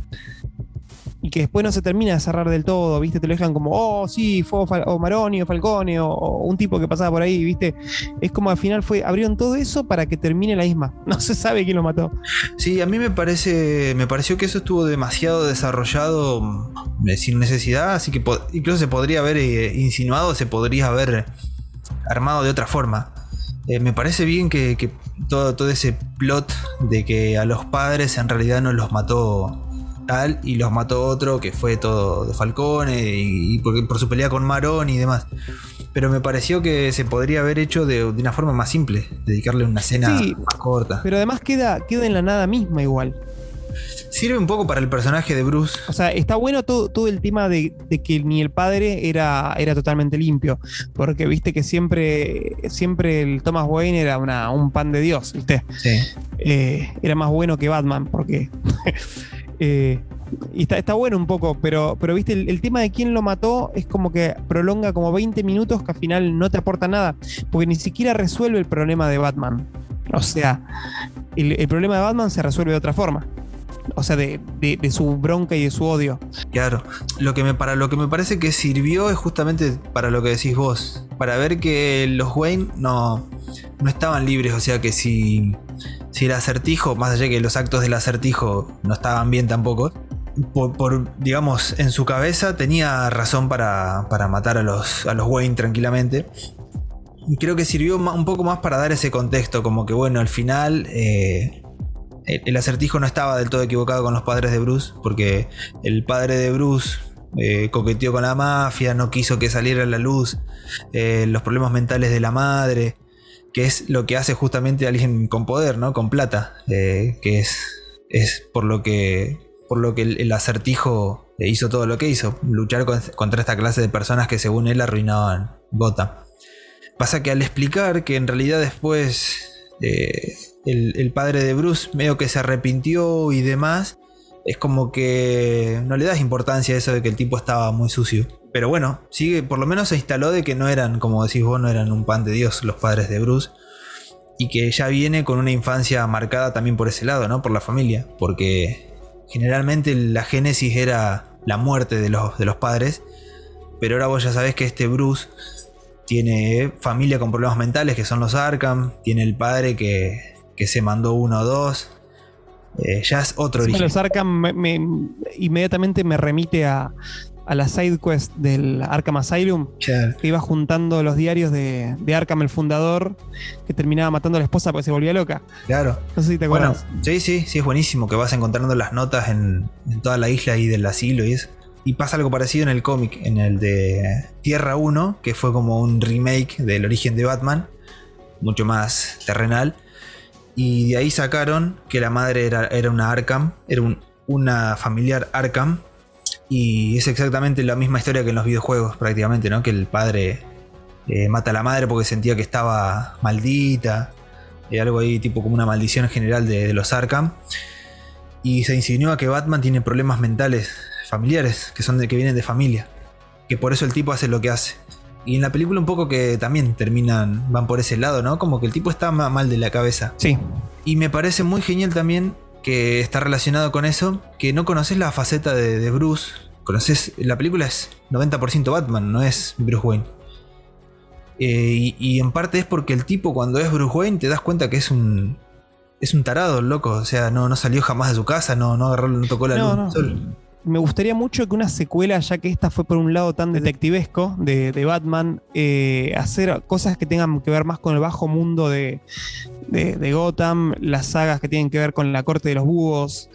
Y que después no se termina de cerrar del todo, ¿viste? Te lo dejan como, oh, sí, fue o Maroni o Falcone o, un tipo que pasaba por ahí, ¿viste? Es como al final fue, abrieron todo eso para que termine la isma. (laughs) No se sabe quién lo mató. Sí, a mí me parece. Me pareció que eso estuvo demasiado desarrollado mm, eh, sin necesidad. Así que incluso se podría haber eh, insinuado, se podría haber armado de otra forma. Eh, me parece bien que, que todo, todo ese plot de que a los padres en realidad no los mató tal y los mató otro que fue todo de Falcone y, y por su pelea con Marón y demás. Pero me pareció que se podría haber hecho de, de una forma más simple, dedicarle una escena Sí. más corta. Pero además queda, queda en la nada misma igual. Sirve un poco para el personaje de Bruce. O sea, está bueno todo, todo el tema de, de que ni el padre era, era totalmente limpio. Porque viste que siempre, siempre el Thomas Wayne era una, un pan de Dios, ¿viste? Sí. Eh, era más bueno que Batman, porque. (laughs) eh, y está, está bueno un poco, pero, pero viste, el, tema de quién lo mató es como que prolonga como 20 minutos que al final no te aporta nada, porque ni siquiera resuelve el problema de Batman. O sea, el, problema de Batman se resuelve de otra forma. O sea, de, de- de su bronca y de su odio. Claro, lo que me, para lo que me parece que sirvió es justamente para lo que decís vos, para ver que los Wayne no, no estaban libres, o sea que si, si el acertijo, más allá de que los actos del acertijo no estaban bien tampoco, por, digamos, en su cabeza tenía razón para, para matar a los, a los Wayne tranquilamente. Creo que sirvió un poco más para dar ese contexto, como que bueno, al final eh, el, el acertijo no estaba del todo equivocado con los padres de Bruce, porque el padre de Bruce eh, coqueteó con la mafia, no quiso que saliera a la luz eh, los problemas mentales de la madre, que es lo que hace justamente alguien con poder, ¿no? Con plata, eh, que es, es por lo que, por lo que el, acertijo hizo todo lo que hizo, luchar con- contra esta clase de personas que según él arruinaban Gotham. Pasa que al explicar que en realidad después eh, el, el padre de Bruce medio que se arrepintió y demás, es como que no le das importancia a eso de que el tipo estaba muy sucio. Pero bueno, sigue, por lo menos se instaló de que no eran, como decís vos, no eran un pan de Dios los padres de Bruce. Y que ya viene con una infancia marcada también por ese lado, ¿no? Por la familia. Porque generalmente la génesis era la muerte de los, de los padres. Pero ahora vos ya sabés que este Bruce tiene familia con problemas mentales que son los Arkham. Tiene el padre que, que se mandó uno o dos. Eh, ya es otro Sí, origen. Los Arkham me- me- inmediatamente me remite a, a la side quest del Arkham Asylum, Claro. que iba juntando los diarios de, de Arkham, el fundador, que terminaba matando a la esposa porque se volvía loca. Claro. No sé si te Bueno, acuerdas. sí, sí, sí, es buenísimo que vas encontrando las notas en, en toda la isla y del asilo y eso. Y pasa algo parecido en el cómic, en el de Tierra 1, que fue como un remake del origen de Batman, mucho más terrenal. Y de ahí sacaron que la madre era, era una Arkham, era un- una familiar Arkham. Y es exactamente la misma historia que en los videojuegos prácticamente, ¿no? Que el padre eh, mata a la madre porque sentía que estaba maldita. Y algo ahí tipo como una maldición general de, de los Arkham. Y se insinúa que Batman tiene problemas mentales familiares, que son de que vienen de familia. Que por eso el tipo hace lo que hace. Y en la película un poco que también terminan, van por ese lado, ¿no? Como que el tipo está ma- mal de la cabeza. Sí. Y me parece muy genial también que está relacionado con eso, que no conoces la faceta de, de Bruce. Conoces, la película es 90% Batman, no es Bruce Wayne. Eh, y, y en parte es porque el tipo cuando es Bruce Wayne te das cuenta que es un... Es un tarado, el loco. O sea, no, no salió jamás de su casa, no, no agarró, no tocó la No, luz no. del sol. Me gustaría mucho que una secuela, ya que esta fue por un lado tan detectivesco de, de Batman, eh, hacer cosas que tengan que ver más con el bajo mundo de, de- de Gotham, las sagas que tienen que ver con la corte de los búhos,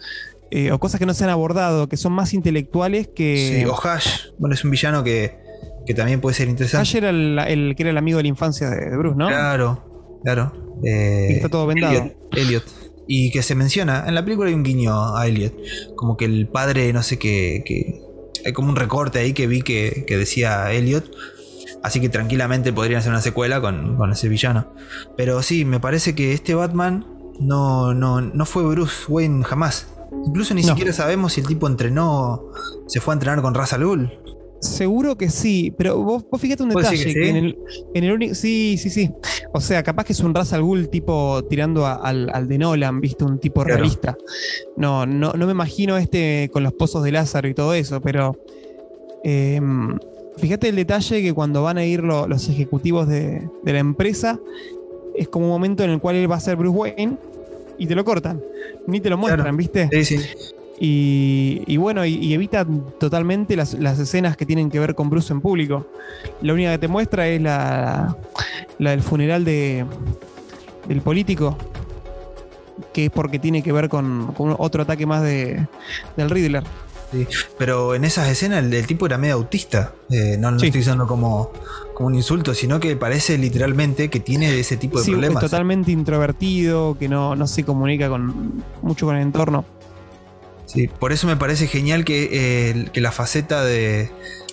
eh, o cosas que no se han abordado, que son más intelectuales que... Sí, o Hash. Bueno, es un villano que que también puede ser interesante. Ayer era el, que era el amigo de la infancia de, Bruce, ¿no? Claro, claro. Eh, está todo vendado. Elliot, Y que se menciona, en la película hay un guiño a Elliot, como que el padre, no sé qué, que, hay como un recorte ahí que vi que, decía Elliot. Así que tranquilamente podrían hacer una secuela con, con, ese villano. Pero sí, me parece que este Batman no, no, no fue Bruce Wayne jamás. Incluso ni siquiera sabemos si el tipo entrenó, se fue a entrenar con Ra's al Seguro que sí, pero vos, fíjate un detalle. Que, en, el, en sí, sí, sí. O sea, capaz que es un Ra's al tipo tirando al, de Nolan, ¿viste? Un tipo realista. No, no, no me imagino este con los pozos de Lázaro y todo eso, pero. Em, fíjate el detalle que cuando van a ir los ejecutivos de, de la empresa, es como un momento en el cual él va a ser Bruce Wayne y te lo cortan. Ni te lo muestran, ¿viste? Sí, sí. Y, bueno, y, evita totalmente las, escenas que tienen que ver con Bruce en público. La única que te muestra es la, la del funeral de, del político, que es porque tiene que ver con, otro ataque más de, del Riddler. Sí, pero en esas escenas el, tipo era medio autista. Eh, no lo estoy diciendo como, como un insulto, sino que parece literalmente que tiene ese tipo de sí, problemas. Es totalmente introvertido, que no, no se comunica con, mucho con el entorno. Sí, por eso me parece genial que, eh, la faceta de,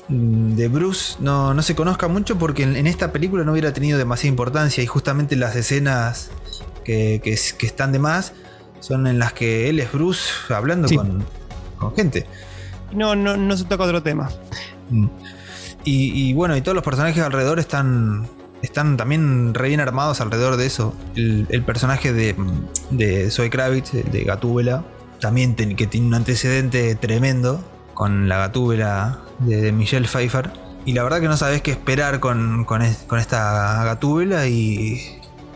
de Bruce no, se conozca mucho porque en, esta película no hubiera tenido demasiada importancia y justamente las escenas que, están de más son en las que él es Bruce hablando con, gente. No, no, no se toca otro tema. Mm. Y, bueno, y todos los personajes alrededor están, están también re bien armados alrededor de eso. El, personaje de, de Zoe Kravitz, de Gatúbela, también que tiene un antecedente tremendo con la gatúbela de, Michelle Pfeiffer. Y la verdad que no sabes qué esperar con, esta gatúbela y,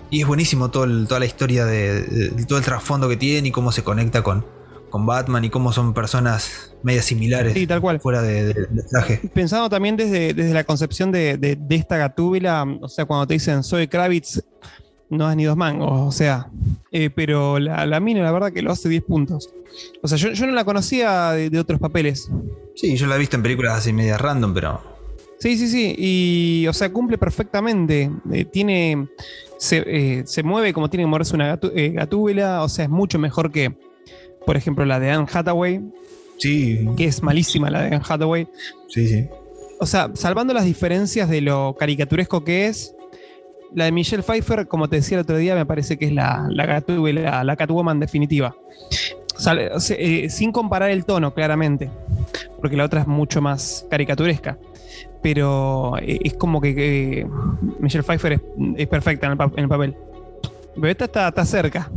y, es buenísimo todo toda la historia de, todo el trasfondo que tiene y cómo se conecta con, con Batman y cómo son personas medias similares sí, tal cual. fuera de, traje. Pensando también desde, desde la concepción de, esta gatúbela, o sea, cuando te dicen soy Kravitz, no es ni dos mangos, o sea, eh, pero la, la, mina la verdad que lo hace 10 puntos. O sea, yo, no la conocía de, otros papeles. Sí, yo la he visto en películas así media random, pero... Sí, sí, sí, y o sea, cumple perfectamente. Eh, tiene... Eh, se, mueve como tiene que moverse una gatúbela, o sea, es mucho mejor que, por ejemplo, la de Anne Hathaway. Sí. Que es malísima la de Anne Hathaway. Sí, sí. O sea, salvando las diferencias de lo caricaturesco que es, la de Michelle Pfeiffer, como te decía el otro día, me parece que es la, la, la, Catwoman definitiva. Eh, sin comparar el tono, claramente, porque la otra es mucho más caricaturesca. Pero eh, es como que, Michelle Pfeiffer es, perfecta en el, papel. Pero esta está, cerca.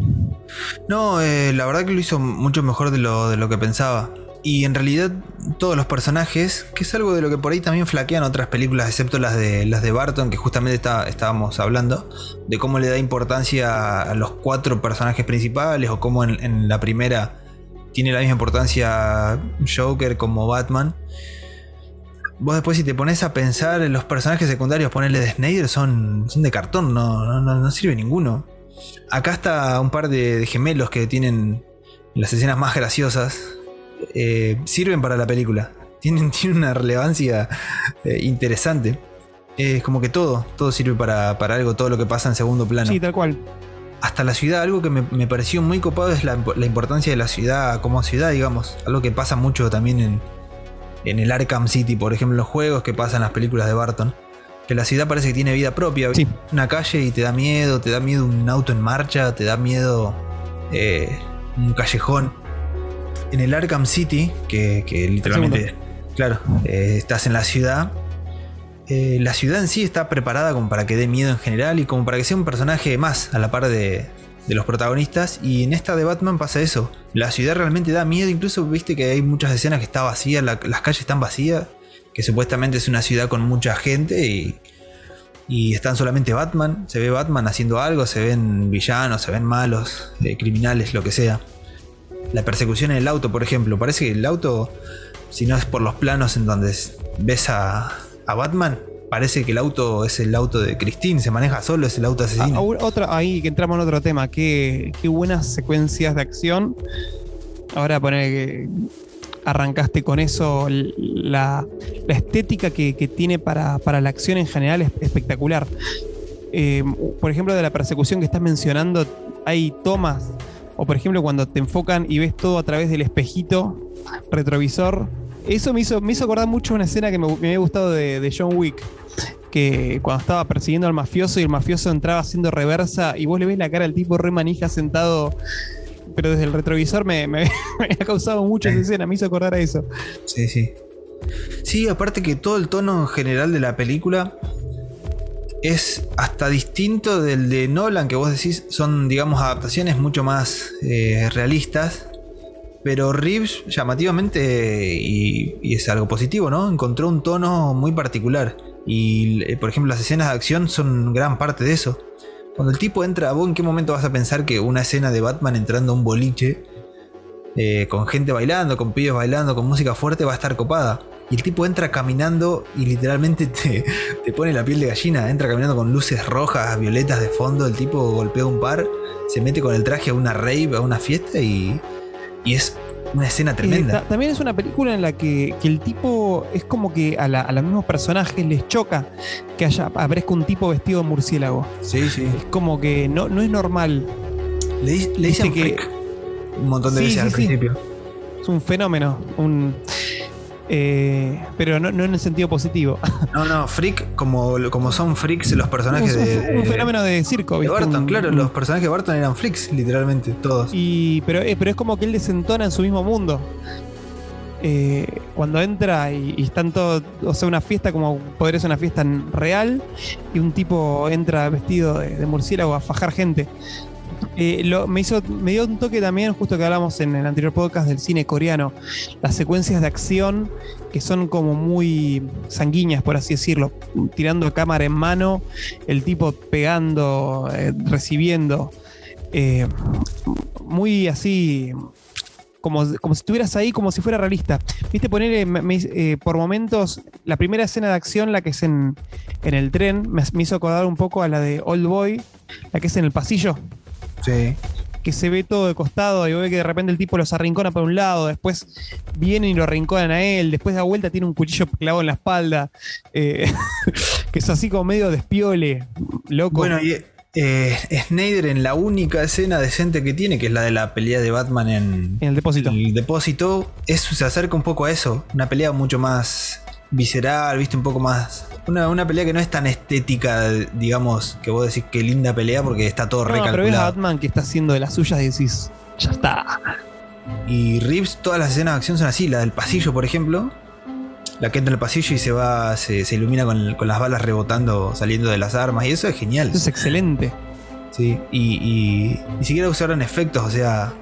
No, eh, la verdad que lo hizo mucho mejor de lo, de lo que pensaba. Y en realidad todos los personajes, que es algo de lo que por ahí también flaquean otras películas, excepto las de las de Barton, que justamente está, estábamos hablando, de cómo le da importancia a los cuatro personajes principales, o cómo en, la primera tiene la misma importancia Joker como Batman. Vos después si te pones a pensar en los personajes secundarios, ponerle de Snyder, son, son de cartón, no, no, sirve ninguno. Acá está un par de gemelos que tienen las escenas más graciosas eh, sirven para la película. (laughs) Tienen, una relevancia eh, interesante. Es como que todo, todo sirve para, algo, todo lo que pasa en segundo plano. Sí, tal cual. Hasta la ciudad, algo que me, pareció muy copado es la, importancia de la ciudad como ciudad, digamos. Algo que pasa mucho también en, en el Arkham City, por ejemplo, los juegos que pasan en las películas de Barton. Que la ciudad parece que tiene vida propia. Una calle y te da miedo, te da miedo un auto en marcha, te da miedo eh, un callejón en el Arkham City, que, literalmente, claro, eh, estás en la ciudad, eh, la ciudad en sí está preparada como para que dé miedo en general y como para que sea un personaje más a la par de, los protagonistas. Y en esta de Batman pasa eso. La ciudad realmente da miedo. Incluso viste que hay muchas escenas que está vacía, las calles están vacías. Que supuestamente es una ciudad con mucha gente y, y están solamente Batman. Se ve Batman haciendo algo, se ven villanos, se ven malos, eh, criminales, lo que sea la persecución en el auto, por ejemplo. Parece que el auto, si no es por los planos en donde ves a, Batman, parece que el auto es el auto de Christine, se maneja solo, es el auto asesino. Ah, otra, ahí que entramos en otro tema, qué, qué buenas secuencias de acción. Ahora poner que arrancaste con eso, la, estética que, tiene para, la acción en general es espectacular. Eh, por ejemplo, de la persecución que estás mencionando, hay tomas, o por ejemplo cuando te enfocan y ves todo a través del espejito retrovisor. Eso me hizo, me hizo acordar mucho una escena que me, había gustado de, John Wick, que cuando estaba persiguiendo al mafioso y el mafioso entraba haciendo reversa y vos le ves la cara al tipo re manija sentado, pero desde el retrovisor me, me, (laughs) ha causado mucho esa escena, me hizo acordar a eso. Sí, sí. Sí, aparte que todo el tono general de la película es hasta distinto del de Nolan, que vos decís son, digamos, adaptaciones mucho más eh, realistas. Pero Reeves, llamativamente, y, es algo positivo, ¿no? Encontró un tono muy particular. Y, eh, por ejemplo, las escenas de acción son gran parte de eso. Cuando el tipo entra, ¿vos en qué momento vas a pensar que una escena de Batman entrando a un boliche, eh, con gente bailando, con pibes bailando, con música fuerte, va a estar copada? Y el tipo entra caminando y literalmente te, pone la piel de gallina. Entra caminando con luces rojas, violetas de fondo. El tipo golpea un par, se mete con el traje a una rave, a una fiesta y, y es una escena tremenda. también es una película en la que, el tipo es como que a, los mismos personajes les choca que haya aparezca un tipo vestido de murciélago. Sí, sí. Es como que no, no es normal. Le, dicen que, un montón de veces al principio. Es un fenómeno. Un, eh, pero no, en el sentido positivo. No, no, freak, como, como son freaks los personajes de, Un fenómeno de circo, De Barton, claro, los personajes de Barton eran freaks, literalmente, todos. Y, pero, eh, pero es como que él desentona en su mismo mundo. Eh, cuando entra y, y, están todos, o sea, una fiesta como podría ser una fiesta real, y un tipo entra vestido de murciélago a fajar gente. Eh, me, hizo, me dio un toque también, justo que hablamos en el anterior podcast del cine coreano, las secuencias de acción que son como muy sanguíneas, por así decirlo, tirando cámara en mano, el tipo pegando, eh, recibiendo, eh, muy así, como, como, si estuvieras ahí, como si fuera realista. Viste, poner por momentos, la primera escena de acción, la que es en, en el tren, me, me, hizo acordar un poco a la de Old Boy, la que es en el pasillo. Que se ve todo de costado y ve que de repente el tipo los arrincona por un lado, después vienen y lo arrinconan a él, después da vuelta tiene un cuchillo clavado en la espalda, eh, (laughs) que es así como medio despiole, loco. Bueno, y eh, Snyder en la única escena decente que tiene, que es la de la pelea de Batman en, el depósito. El depósito, eso se acerca un poco a eso, una pelea mucho más visceral, viste, un poco más una, pelea que no es tan estética, digamos, que vos decís que linda pelea porque está todo no, recalculado. Pero ves a Batman que está haciendo de las suyas y decís, ya está. Y Reeves, todas las escenas de acción son así, la del pasillo, por ejemplo. La que entra en el pasillo y se va, se, ilumina con, las balas rebotando, saliendo de las armas, y eso es genial. Eso es excelente. Sí, y, y ni siquiera usaron efectos, o sea,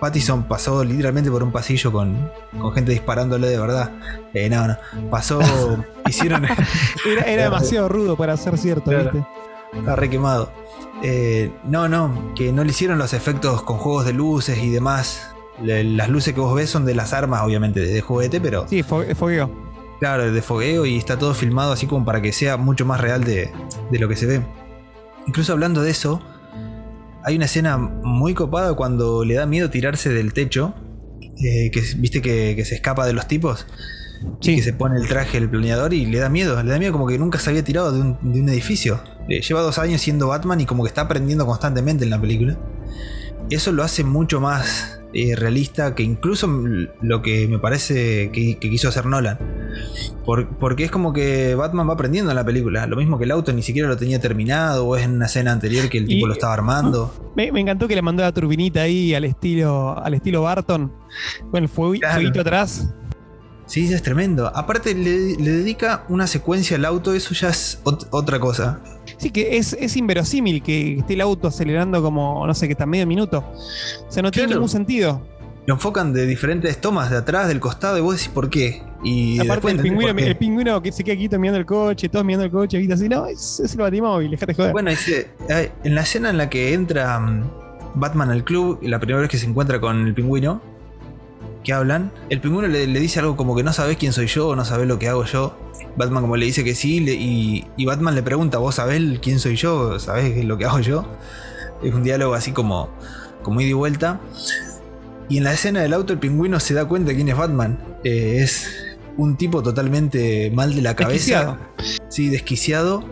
Pattison pasó literalmente por un pasillo con, gente disparándole de verdad. Eh, no, no. Pasó. (laughs) hicieron. era, demasiado rudo para ser cierto, ¿viste? Está re quemado. Eh, no, no, que no le hicieron los efectos con juegos de luces y demás. las luces que vos ves son de las armas, obviamente, de, juguete, pero. Sí, fogueo. Claro, de fogueo y está todo filmado así como para que sea mucho más real de, de lo que se ve. Incluso hablando de eso, hay una escena muy copada cuando le da miedo tirarse del techo. Eh, que viste que, se escapa de los tipos. Sí. Que se pone el traje el planeador y le da miedo. Le da miedo como que nunca se había tirado de un, edificio. Eh, lleva dos años siendo Batman y como que está aprendiendo constantemente en la película. Eso lo hace mucho más eh, realista que incluso lo que me parece que, quiso hacer Nolan. porque es como que Batman va aprendiendo en la película. Lo mismo que el auto ni siquiera lo tenía terminado o es en una escena anterior que el tipo lo estaba armando. (laughs) Me, encantó que le mandó la turbinita ahí al estilo, al estilo Barton. Con el fueguito atrás. Sí, es tremendo. Aparte le, dedica una secuencia al auto, eso ya es otra cosa. Sí, que es, es, inverosímil que esté el auto acelerando como, no sé, que está medio minuto. O sea, no tiene ningún sentido. Lo enfocan de diferentes tomas, de atrás, del costado, y vos decís por qué. Y Aparte, el pingüino, el pingüino que se queda aquí mirando el coche, todos mirando el coche, ¿viste? así, no, es, es el batimóvil, déjate joder. Bueno, dice, en la escena en la que entra mm, Batman al club, y la primera vez que se encuentra con el pingüino, que hablan, el pingüino le, le dice algo como que no sabes quién soy yo, o no sabes lo que hago yo. Batman como le dice que sí, y, Batman le pregunta, ¿vos sabés quién soy yo? ¿Sabés lo que hago yo? Es un diálogo así como, como ida y vuelta. Y en la escena del auto el pingüino se da cuenta de quién es Batman. Eh, es un tipo totalmente mal de la cabeza. Sí, desquiciado.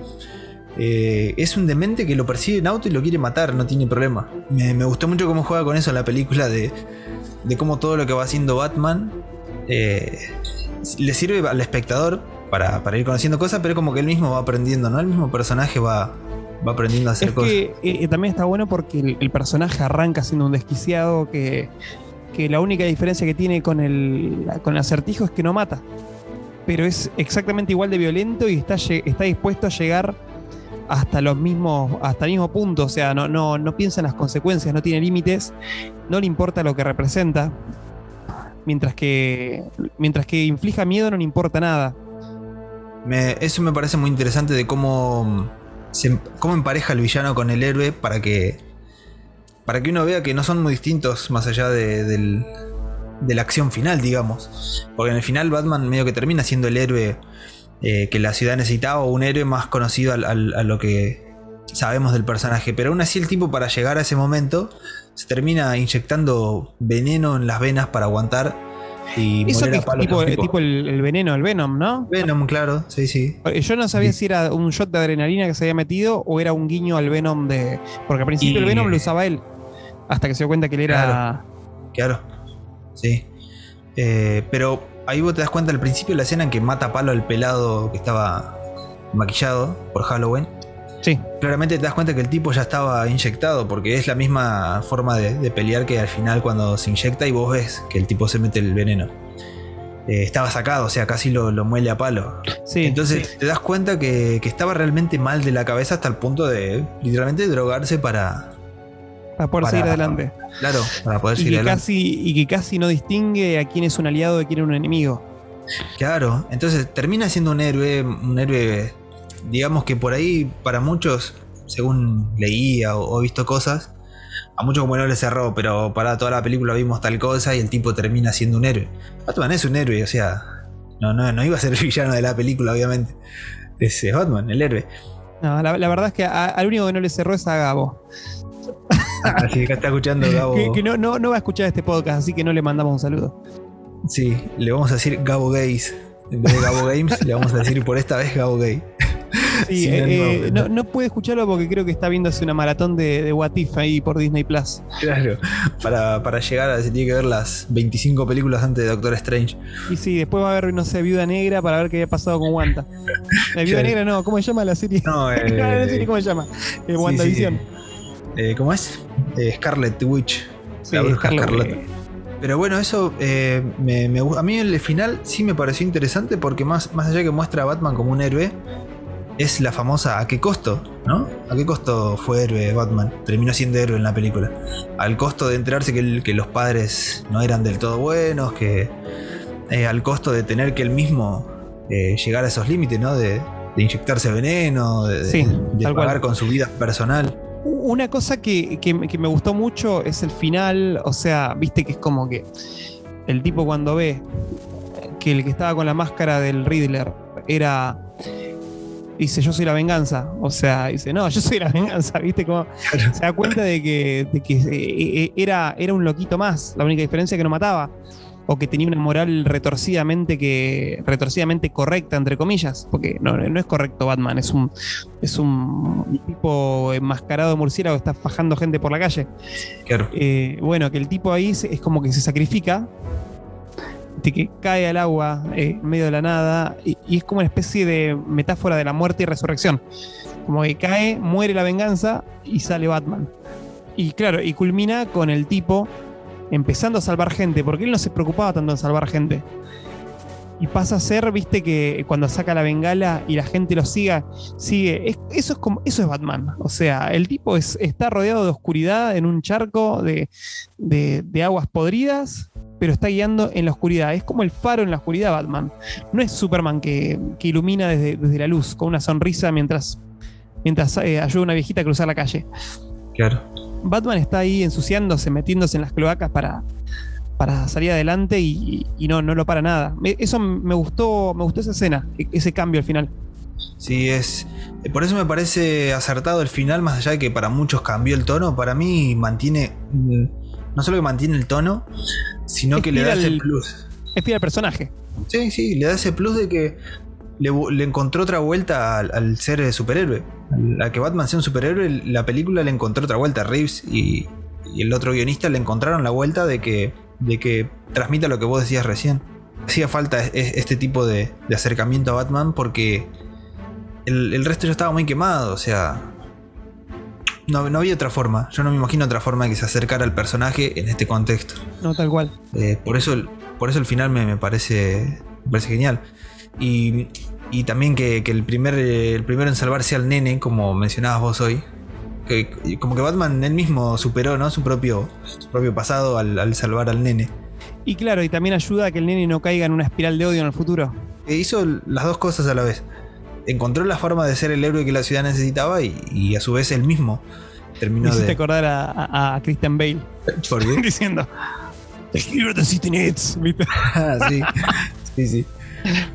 Eh, es un demente que lo persigue en auto y lo quiere matar, no tiene problema. Me, gustó mucho cómo juega con eso en la película de, de cómo todo lo que va haciendo Batman eh, le sirve al espectador para, ir conociendo cosas, pero como que él mismo va aprendiendo, ¿no? El mismo personaje va, va aprendiendo a hacer cosas. Que, eh, también está bueno porque el, personaje arranca siendo un desquiciado que, que la única diferencia que tiene con el, con el acertijo es que no mata. Pero es exactamente igual de violento y está, está dispuesto a llegar hasta los mismos, hasta el mismo punto. O sea, no, no, no piensa en las consecuencias, no tiene límites, no le importa lo que representa. Mientras que, mientras que inflija miedo no le importa nada. eso me parece muy interesante de cómo, cómo empareja el villano con el héroe para que, para que uno vea que no son muy distintos más allá de, la acción final, digamos. Porque en el final Batman medio que termina siendo el héroe eh, que la ciudad necesitaba o un héroe más conocido a lo que sabemos del personaje. Pero aún así el tipo para llegar a ese momento se termina inyectando veneno en las venas para aguantar y Eso que tipo, tipo el, veneno, el Venom, ¿no? Venom, claro, sí, sí. Yo no sabía si era un shot de adrenalina que se había metido o era un guiño al Venom de. Porque al principio el Venom lo usaba él. Hasta que se dio cuenta que él era. Claro. Sí. Eh, pero ahí vos te das cuenta al principio de la escena en que mata a palo al pelado que estaba maquillado por Halloween. Claramente te das cuenta que el tipo ya estaba inyectado, porque es la misma forma de, pelear que al final cuando se inyecta y vos ves que el tipo se mete el veneno. Eh, estaba sacado, o sea, casi lo, muele a palo. Entonces te das cuenta que, estaba realmente mal de la cabeza hasta el punto de literalmente drogarse para. Para poder seguir adelante. Claro, para poder seguir adelante. y que casi no distingue a quién es un aliado de quién es un enemigo. Claro, entonces termina siendo un héroe, un héroe digamos que por ahí para muchos, según leía o, he visto cosas, a muchos como no les cerró, pero para toda la película vimos tal cosa y el tipo termina siendo un héroe. Batman es un héroe, o sea, no, no, no iba a ser el (laughs) villano de la película, obviamente. Es Batman, el héroe. No, la, verdad es que al único que no le cerró es a Gabo. Así que está escuchando Gabo. que, no, no, no va a escuchar este podcast, así que no le mandamos un saludo. Sí, le vamos a decir Gabo Gays. En vez de Gabo Games, le vamos a decir por esta vez Gabo Gay. Sí, eh, no, no, puede escucharlo porque creo que está viéndose una maratón de, de What If ahí por Disney Plus. Claro, para, para llegar a se tiene que ver las 25 películas antes de Doctor Strange. Y sí, después va a haber, no sé, Viuda Negra para ver qué había pasado con Wanda. La Viuda Negra no, ¿cómo se llama la serie? No, (laughs) eh, no sé cómo se llama. Eh, WandaVision. Eh, ¿Cómo es? Eh, Scarlet Witch. la bruja Scarlet. Pero bueno, eso me, me, a mí el final sí me pareció interesante porque más, más allá que muestra a Batman como un héroe, es la famosa ¿a qué costo? ¿No? ¿A qué costo fue héroe Batman? Terminó siendo héroe en la película. Al costo de enterarse que, que los padres no eran del todo buenos, que eh, al costo de tener que él mismo eh, llegar a esos límites, ¿no? De, inyectarse veneno, de, pagar con su vida personal. Una cosa que, que, me gustó mucho es el final, o sea, viste que es como que el tipo cuando ve que el que estaba con la máscara del Riddler era dice yo soy la venganza. O sea, dice, no, yo soy la (laughs) venganza, ¿viste? Como se da cuenta de que, que eh, eh, era, era un loquito más. La única diferencia es que no mataba. O que tenía una moral retorcidamente que. retorcidamente correcta, entre comillas. Porque no, no es correcto Batman, es un. es un tipo enmascarado de murciélago que está fajando gente por la calle. Claro. Eh, bueno, que el tipo ahí es como que se sacrifica que cae al agua eh, en medio de la nada y, es como una especie de metáfora de la muerte y resurrección. Como que cae, muere la venganza y sale Batman. Y claro, y culmina con el tipo empezando a salvar gente, porque él no se preocupaba tanto en salvar gente. Y pasa a ser, viste, que cuando saca la bengala y la gente lo siga, sigue. eso es como, eso es Batman. O sea, el tipo es, está rodeado de oscuridad en un charco de, de aguas podridas pero está guiando en la oscuridad. Es como el faro en la oscuridad, Batman. No es Superman que, ilumina desde, la luz, con una sonrisa mientras, mientras eh, ayuda a una viejita a cruzar la calle. Claro. Batman está ahí ensuciándose, metiéndose en las cloacas para, para salir adelante y, no, no lo para nada. Eso me gustó, me gustó esa escena, e, ese cambio al final. Sí, es. Eh, por eso me parece acertado el final, más allá de que para muchos cambió el tono, para mí mantiene No solo que mantiene el tono, sino Es que le da ese plus. Es fiel al personaje. Sí, sí, le da ese plus de que le, le encontró otra vuelta al, al ser superhéroe. A que Batman sea un superhéroe, la película le encontró otra vuelta. Reeves y, y el otro guionista le encontraron la vuelta de que, de que transmita lo que vos decías recién. Hacía falta e- e- este tipo de, de acercamiento a Batman porque el, el resto ya estaba muy quemado. O sea, no, no había otra forma. Yo no me imagino otra forma de que se acercara al personaje en este contexto. No, tal cual. Eh, por, eso, el- por eso el final me, me parece, me parece genial. Y, y también que, que el, primer, eh, el primero en salvar sea el nene, como mencionabas vos hoy. Que, como que Batman él mismo superó ¿no? su, propio, su propio pasado al, al salvar al nene. Y claro, y también ayuda a que el nene no caiga en una espiral de odio en el futuro. E hizo las dos cosas a la vez. Encontró la forma de ser el héroe que la ciudad necesitaba y, y a su vez él mismo Me terminó hiciste de... acordar a, a- a Christian Bale ¿Por qué? (laughs) diciendo: The hero the city needs", ¿viste? (laughs) Ah, sí, sí, sí.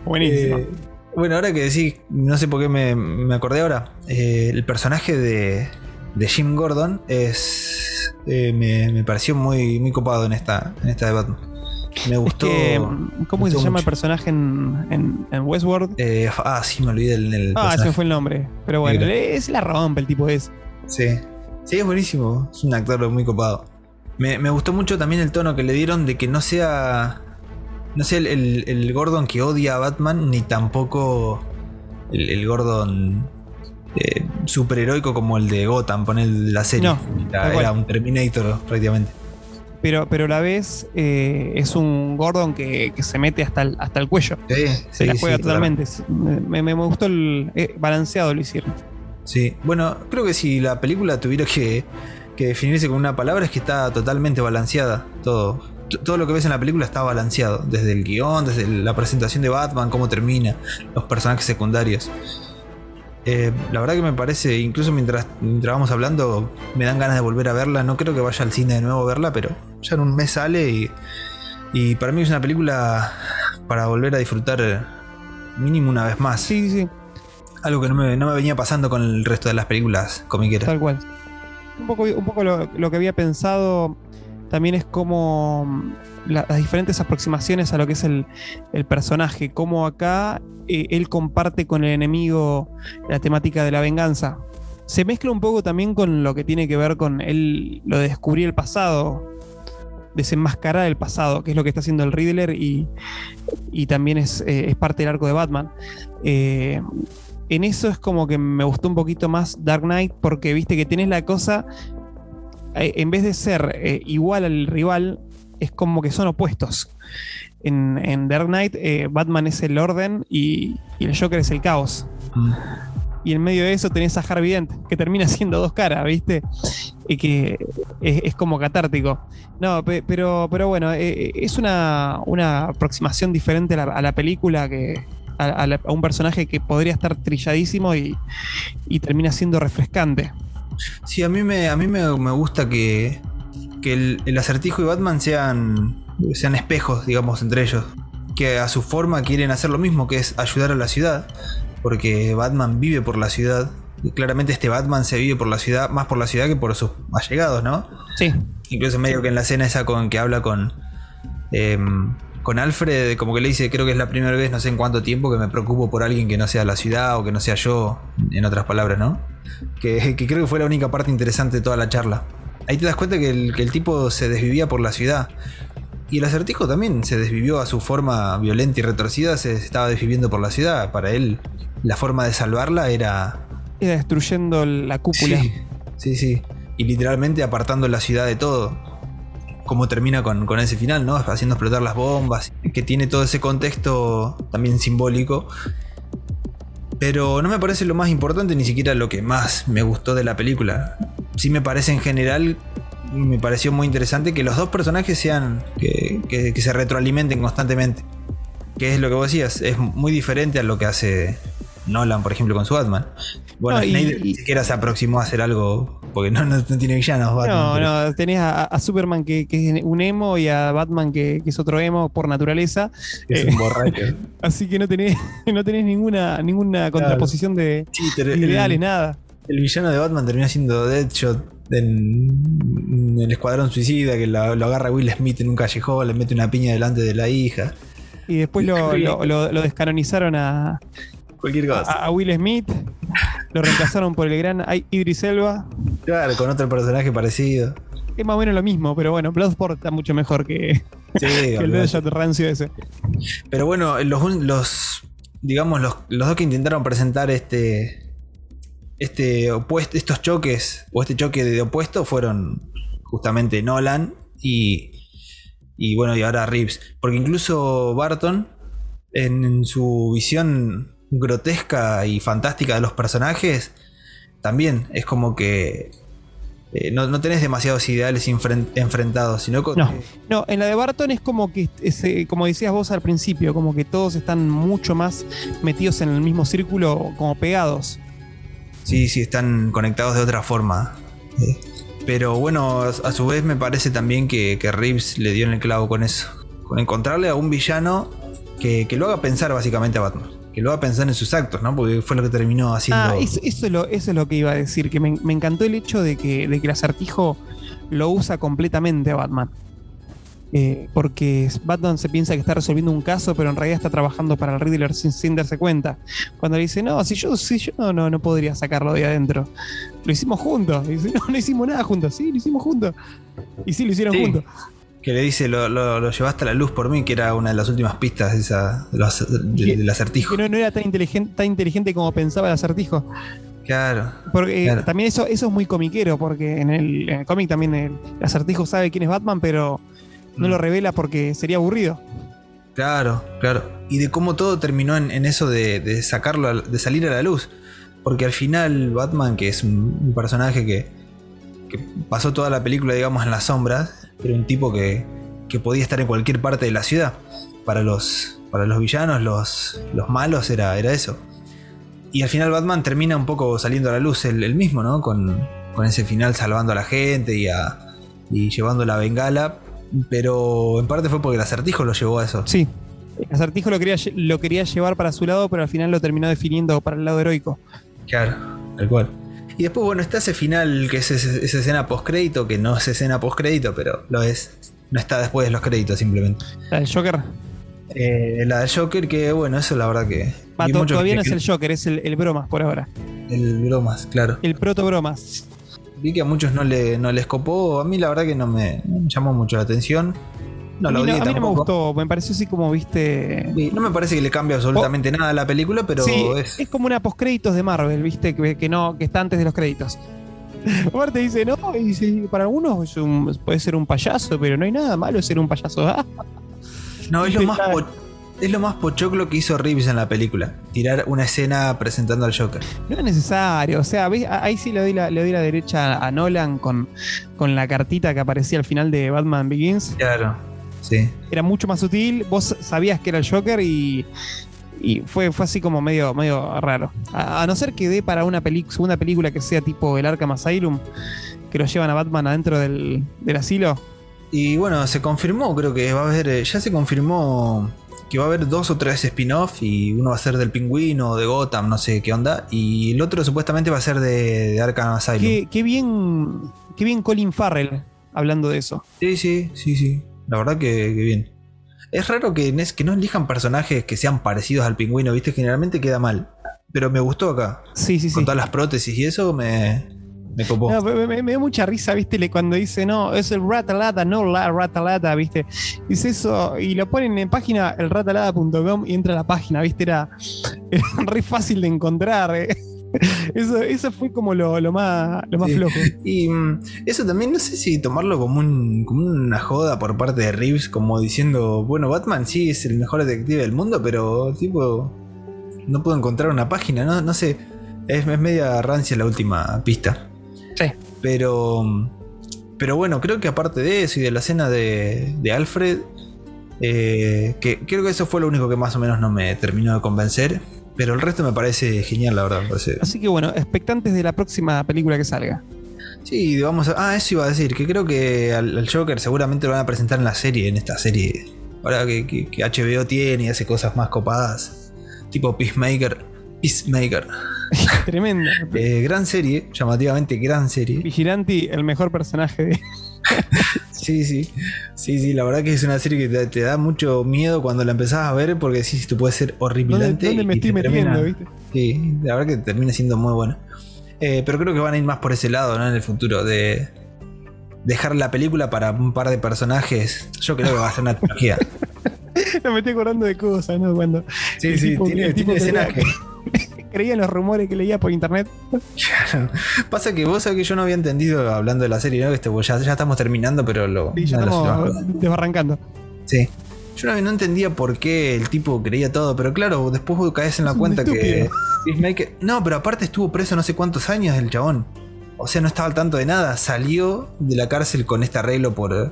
Buenísimo. Eh, bueno, ahora que decís, no sé por qué me, me acordé ahora. eh, el personaje de, de Jim Gordon es. eh, me, me pareció muy, muy copado en esta, en esta de Batman. Me Es gustó. que, ¿Cómo se llama el personaje en, en- en Westworld? Eh, ah, sí, me olvidé el, el ah, se me fue el nombre. Pero bueno, es la rompe el tipo es. Sí. Sí, es buenísimo. Es un actor muy copado. Me, me gustó mucho también el tono que le dieron de que no sea. No sea el, el- el Gordon que odia a Batman, ni tampoco el, el Gordon eh, superheroico como el de Gotham, poner la serie. No, era, un Terminator prácticamente. Pero, pero a la vez eh, es un Gordon que, que se mete hasta el, hasta el cuello. Sí, Se sí, la juega totalmente. Me, me- me gustó el eh, balanceado lo hicieron. Sí, bueno, creo que si la película tuviera que, que definirse con una palabra es que está totalmente balanceada. Todo, todo lo que ves en la película está balanceado. Desde el guion, desde la presentación de Batman, cómo termina, los personajes secundarios. Eh, la verdad que me parece, incluso mientras, mientras vamos hablando, me dan ganas de volver a verla. No creo que vaya al cine de nuevo a verla, pero ya en un mes sale y, y para mí es una película para volver a disfrutar eh, mínimo una vez más. Sí, sí, sí, Algo que no me, no me venía pasando con el resto de las películas comiqueras. tal cual. Un poco, un poco lo, lo que había pensado también es como mm, la- las diferentes aproximaciones a lo que es el, personaje. Cómo acá eh, él comparte con el enemigo la temática de la venganza. Se mezcla un poco también con lo que tiene que ver con él, lo de descubrir el pasado, desenmascarar el pasado, que es lo que está haciendo el Riddler y, y también es, eh, es parte del arco de Batman. Eh, en eso es como que me gustó un poquito más Dark Knight porque viste que tenés la cosa, en vez de ser eh, igual al rival, es como que son opuestos. En, en Dark Knight, eh, Batman es el orden y, y el Joker es el caos. Mm. Y en medio de eso tenés a Harvey Dent, que termina (laughs) siendo dos caras, ¿viste? Y que es, es como catártico. No, pe- pero, pero bueno, eh, es una, una aproximación diferente a la, a la película que. A, a la- a un personaje que podría estar trilladísimo y, y termina siendo refrescante. Sí, a mí me, a mí me, me gusta que, que el, el acertijo y Batman sean, sean espejos, digamos, entre ellos. Que a su forma quieren hacer lo mismo, que es ayudar a la ciudad. Porque Batman vive por la ciudad. Y claramente este Batman se vive por la ciudad, más por la ciudad que por sus allegados, ¿no? Sí, Incluso medio que en la escena esa con que habla con. em, con Alfred, como que le dice, creo que es la primera vez, no sé en cuánto tiempo, que me preocupo por alguien que no sea la ciudad o que no sea yo, en otras palabras, ¿no? Que, que creo que fue la única parte interesante de toda la charla. Ahí te das cuenta que el, que el tipo se desvivía por la ciudad. Y el acertijo también se desvivió a su forma violenta y retorcida, se estaba desviviendo por la ciudad. Para él, la forma de salvarla era era destruyendo la cúpula. Sí, sí, sí. Y literalmente apartando la ciudad de todo. Como termina con, con ese final, ¿no? Haciendo explotar las bombas. Que tiene todo ese contexto también simbólico. Pero no me parece lo más importante, ni siquiera lo que más me gustó de la película. Sí me parece en general, me pareció muy interesante que los dos personajes sean, que, que- que se retroalimenten constantemente. Que es lo que vos decías, es muy diferente a lo que hace Nolan, por ejemplo, con su Batman. Bueno, No, y- Snyder ni siquiera se aproximó a hacer algo, porque no, no, no tiene villanos. Batman, No, pero- no, tenés a, a Superman que, que es un emo y a Batman que, que es otro emo por naturaleza. Es Eh, un borracho. (laughs) Así que no tenés, (laughs) no tenés ninguna, ninguna contraposición de, Sí, el, ideales, nada. el villano de Batman termina siendo Deadshot. en, el Escuadrón Suicida, que lo, agarra Will Smith en un callejón, le mete una piña delante de la hija. Y después lo, lo, descanonizaron a, Cualquier cosa. A, Will Smith, lo reemplazaron por el gran Idris Elba. Claro, con otro personaje parecido. Es más o menos lo mismo, pero bueno, Bloodsport está mucho mejor que, (laughs) el de rancio ese. Pero bueno, los, los digamos, los, los dos que intentaron presentar este, este opuesto, estos choques, o este choque de opuesto, fueron justamente Nolan y, y bueno, y ahora Reeves. Porque incluso Barton, en, su visión grotesca y fantástica de los personajes, también es como que eh, no, tenés demasiados ideales enfrentados, sino no, no, en la de Barton es como que, eh, como decías vos al principio, como que todos están mucho más metidos en el mismo círculo, como pegados. Sí, sí, están conectados de otra forma. Pero bueno, a su vez me parece también que, que Reeves le dio en el clavo con eso. Con encontrarle a un villano que, lo haga pensar básicamente a Batman. Que lo haga pensar en sus actos, ¿no? Porque fue lo que terminó haciendo. Ah, eso, es, lo, eso es lo que iba a decir. Que me, encantó el hecho de que, de que el acertijo lo usa completamente a Batman. Eh, porque Batman se piensa que está resolviendo un caso, pero en realidad está trabajando para el Riddler sin, darse cuenta. Cuando le dice, no, si yo, si yo no, no, podría sacarlo de adentro. Lo hicimos juntos. Y dice, no, no hicimos nada juntos. Sí, lo hicimos juntos. Y sí, lo hicieron juntos. Que le dice, lo, lo, llevaste a la luz por mí, que era una de las últimas pistas de esa, del acertijo. Que no, era tan inteligente, tan inteligente como pensaba el acertijo. Claro. Porque eh, también eso, eso es muy comiquero, porque en el, en el cómic también el acertijo sabe quién es Batman, pero no lo mm. revela porque sería aburrido. Claro, claro. Y de cómo todo terminó en, eso de, sacarlo, de salir a la luz. Porque al final Batman, que es un, personaje que, pasó toda la película, digamos, en las sombras, era un tipo que, podía estar en cualquier parte de la ciudad. Para los, para los villanos, los, los malos, era, era eso. Y al final Batman termina un poco saliendo a la luz él, mismo, ¿no? Con, con, ese final salvando a la gente y, y llevando la bengala pero en parte fue porque el acertijo lo llevó a eso. Sí. El acertijo lo quería, lo quería llevar para su lado, pero al final lo terminó definiendo para el lado heroico. Claro, tal cual. Y después, bueno, está ese final que es esa escena post-crédito, que no es escena post-crédito, pero lo es. No está después de los créditos simplemente. ¿La del Joker? Eh, la del Joker, que bueno, eso la verdad que. todavía no es el Joker, es el, el, Bromas por ahora. El Bromas, claro. El Proto Bromas vi que a muchos no, le, no les copó. A mí la verdad que no me, llamó mucho la atención. No, a mí, no, a mí no me gustó, me pareció así como, viste... no me parece que le cambie absolutamente nada a la película, pero es... es como una postcréditos de Marvel, viste, que, no, que está antes de los créditos. (laughs) Aparte dice, no, y para algunos puede ser un payaso, pero no hay nada malo ser un payaso. no, es (laughs) lo más es lo más pochoclo que hizo Reeves en la película. Tirar una escena presentando al Joker. No es necesario. O sea, ahí sí le doy la, le doy la derecha a Nolan con, con la cartita que aparecía al final de Batman Begins. Claro. Sí. Era mucho más sutil. Vos sabías que era el Joker y, y fue, fue así como medio, medio raro. A, no ser que dé para una segunda película que sea tipo el Arkham Asylum, que lo llevan a Batman adentro del, del asilo. Y bueno, se confirmó, creo que va a haber, eh, ya se confirmó que va a haber dos o tres spin-off y uno va a ser del pingüino de Gotham, no sé qué onda, y el otro supuestamente va a ser de, de Arkham Asylum. Qué, bien, qué bien Colin Farrell hablando de eso. Sí, sí, sí, sí. La verdad que, bien. Es raro que, que no elijan personajes que sean parecidos al pingüino, ¿viste? Generalmente queda mal. Pero me gustó acá. Sí, sí, sí. Con todas las prótesis y eso me, me copó. me, dio mucha risa, viste, cuando dice, no, es el ratalata, no la ratalata, viste. Dice eso, y lo ponen en página, el ratalata.com y entra a la página, viste, era, (laughs) re fácil de encontrar. Eh. (laughs) Eso, eso fue como lo, más, lo más flojo. Y mm, eso también, no sé si tomarlo como, un, como una joda por parte de Reeves, como diciendo, bueno, Batman sí es el mejor detective del mundo, pero tipo, no puedo encontrar una página, no, no sé. Es, es media rancia la última pista. Pero. Pero bueno, creo que aparte de eso y de la escena de, Alfred, eh, que creo que eso fue lo único que más o menos no me terminó de convencer. Pero el resto me parece genial, la verdad. Así que bueno, expectantes de la próxima película que salga. Sí, vamos a. Ah, eso iba a decir, que creo que al, Joker seguramente lo van a presentar en la serie, en esta serie. Ahora que, que HBO tiene y hace cosas más copadas. Tipo Peacemaker. Peacemaker. (laughs) Tremendo. Eh, gran serie, llamativamente gran serie. Vigilanti, el mejor personaje de. (laughs) Sí, sí. Sí, sí, la verdad que es una serie que te, te da mucho miedo cuando la empezás a ver porque sí, tú puedes ser ¿Dónde, horripilante. dónde me y estoy te metiendo, termina- viste? Sí, la verdad que termina siendo muy buena. Eh, pero creo que van a ir más por ese lado, ¿no? En el futuro, de dejar la película para un par de personajes. Yo creo que va a ser una trilogía. (laughs) No me estoy acordando de cosas, ¿no? Cuando Sí, sí, tipo- tiene, tiene escenas que. Creía en los rumores que leía por internet. Claro. Pasa que vos sabés que yo no había entendido hablando de la serie, ¿no? Este, pues ya, ya estamos terminando, pero lo. Y ya estamos cosas. desbarrancando. Sí. Yo no, no entendía por qué el tipo creía todo, pero claro, después vos caes en la cuenta que. Peacemaker- No, pero aparte estuvo preso no sé cuántos años el chabón. O sea, no estaba al tanto de nada. Salió de la cárcel con este arreglo por,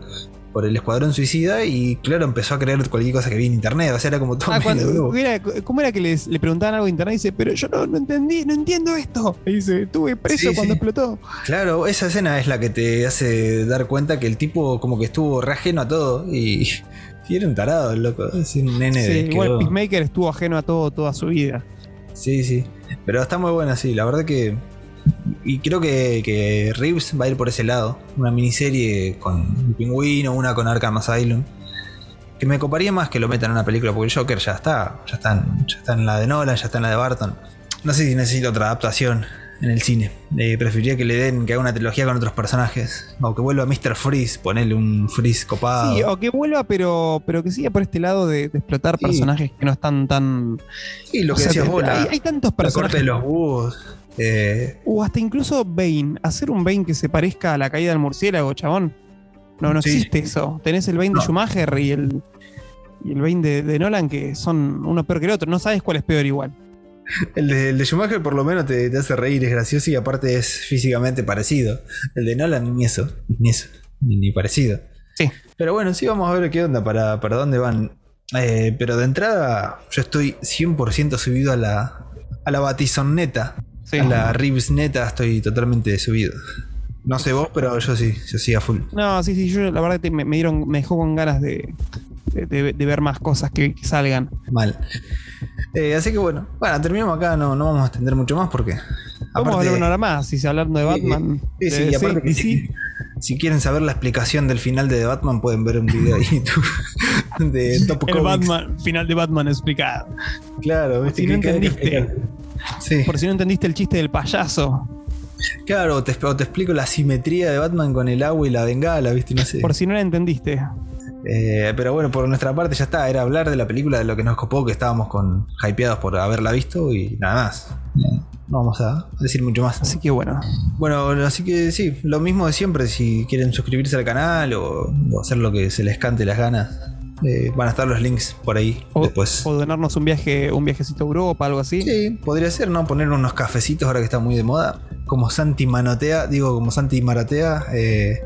por el escuadrón suicida y, claro, empezó a creer cualquier cosa que vi en internet. O sea, era como todo Ah, cuando- era- ¿Cómo era que les, le preguntaban algo en internet y dice, pero yo no, no entendí, no entiendo esto? Y dice, estuve preso Sí, cuando sí. explotó. Claro, esa escena es la que te hace dar cuenta que el tipo como que estuvo re ajeno a todo y, (laughs) y era un tarado, el loco. Es un nene Sí, igual quedó- Peacemaker estuvo ajeno a todo toda su vida. Sí, sí. Pero está muy buena, sí. La verdad que. Y creo que, que Reeves va a ir por ese lado. Una miniserie con el pingüino, una con Arkham Asylum. Que me coparía más que lo metan en una película, porque el Joker ya está. Ya está en, ya está en la de Nolan, ya está en la de Barton. No sé si necesita otra adaptación en el cine. Eh, preferiría que le den, que haga una trilogía con otros personajes. O que vuelva Mr. Freeze, ponerle un Freeze copado. Sí, o que vuelva, pero, pero que siga por este lado de, de explotar Sí. personajes que no están tan. Sí, lo o que sea, decías vos, hay, hay tantos la corte personajes. de los búhos. Eh, O hasta incluso Bane. Hacer un Bane que se parezca a la caída del murciélago, chabón. No, no Sí. existe eso. Tenés el Bane No. de Schumacher y el, y el Bane de, de Nolan que son uno peor que el otro. No sabes cuál es peor igual. El de, el de Schumacher por lo menos te, te hace reír, es gracioso y aparte es físicamente parecido. El de Nolan ni eso, ni eso, ni, ni parecido. Sí. Pero bueno, sí vamos a ver qué onda, para, para dónde van. Eh, pero de entrada yo estoy 100% subido a la, a la Batizonneta. Sí. A la Reeves neta estoy totalmente subido. No sé vos, pero yo sí, yo sí a full. No, sí, sí, yo la verdad que me, me dieron, me dejó con ganas de, de- de- de ver más cosas que, que salgan. Mal. Eh, así que bueno, bueno, terminamos acá, no, no vamos a extender mucho más porque... Vamos a hablar una hora más, si se hablando de Batman. Sí, sí, y aparte que si, si quieren saber la explicación del final de The Batman, pueden ver un video de YouTube (laughs) de Top El Comics. Batman, final de Batman explicado. Claro, viste si no que- entendiste. Sí, Por si no entendiste el chiste del payaso. claro, o te, te explico la simetría de Batman con el agua y la bengala, viste, no sé. Por si no la entendiste. Eh, pero bueno, por nuestra parte ya está, era hablar de la película, de lo que nos copó, que estábamos con hypeados por haberla visto y nada más. No, no vamos a decir mucho más. Así que bueno. Bueno, así que sí, lo mismo de siempre, si quieren suscribirse al canal o, o hacer lo que se les cante las ganas, eh, van a estar los links por ahí O, después. o donarnos un viaje, un viajecito a Europa, algo así. Sí, podría ser, ¿no? Poner unos cafecitos ahora que está muy de moda. Como Santi Manotea, digo, como Santi Maratea, eh,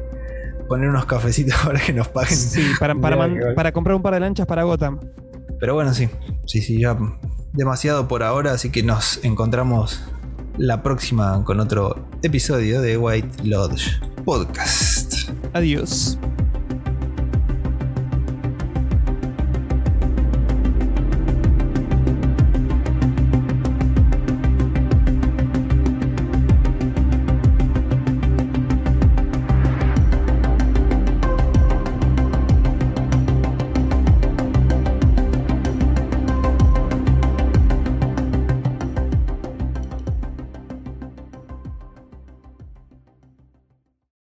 poner unos cafecitos (laughs) ahora que nos paguen. Sí, para, para, man- comprar un par de lanchas para Gotham. Pero bueno, sí, sí, sí, ya demasiado por ahora, así que nos encontramos la próxima con otro episodio de White Lodge Podcast. Adiós.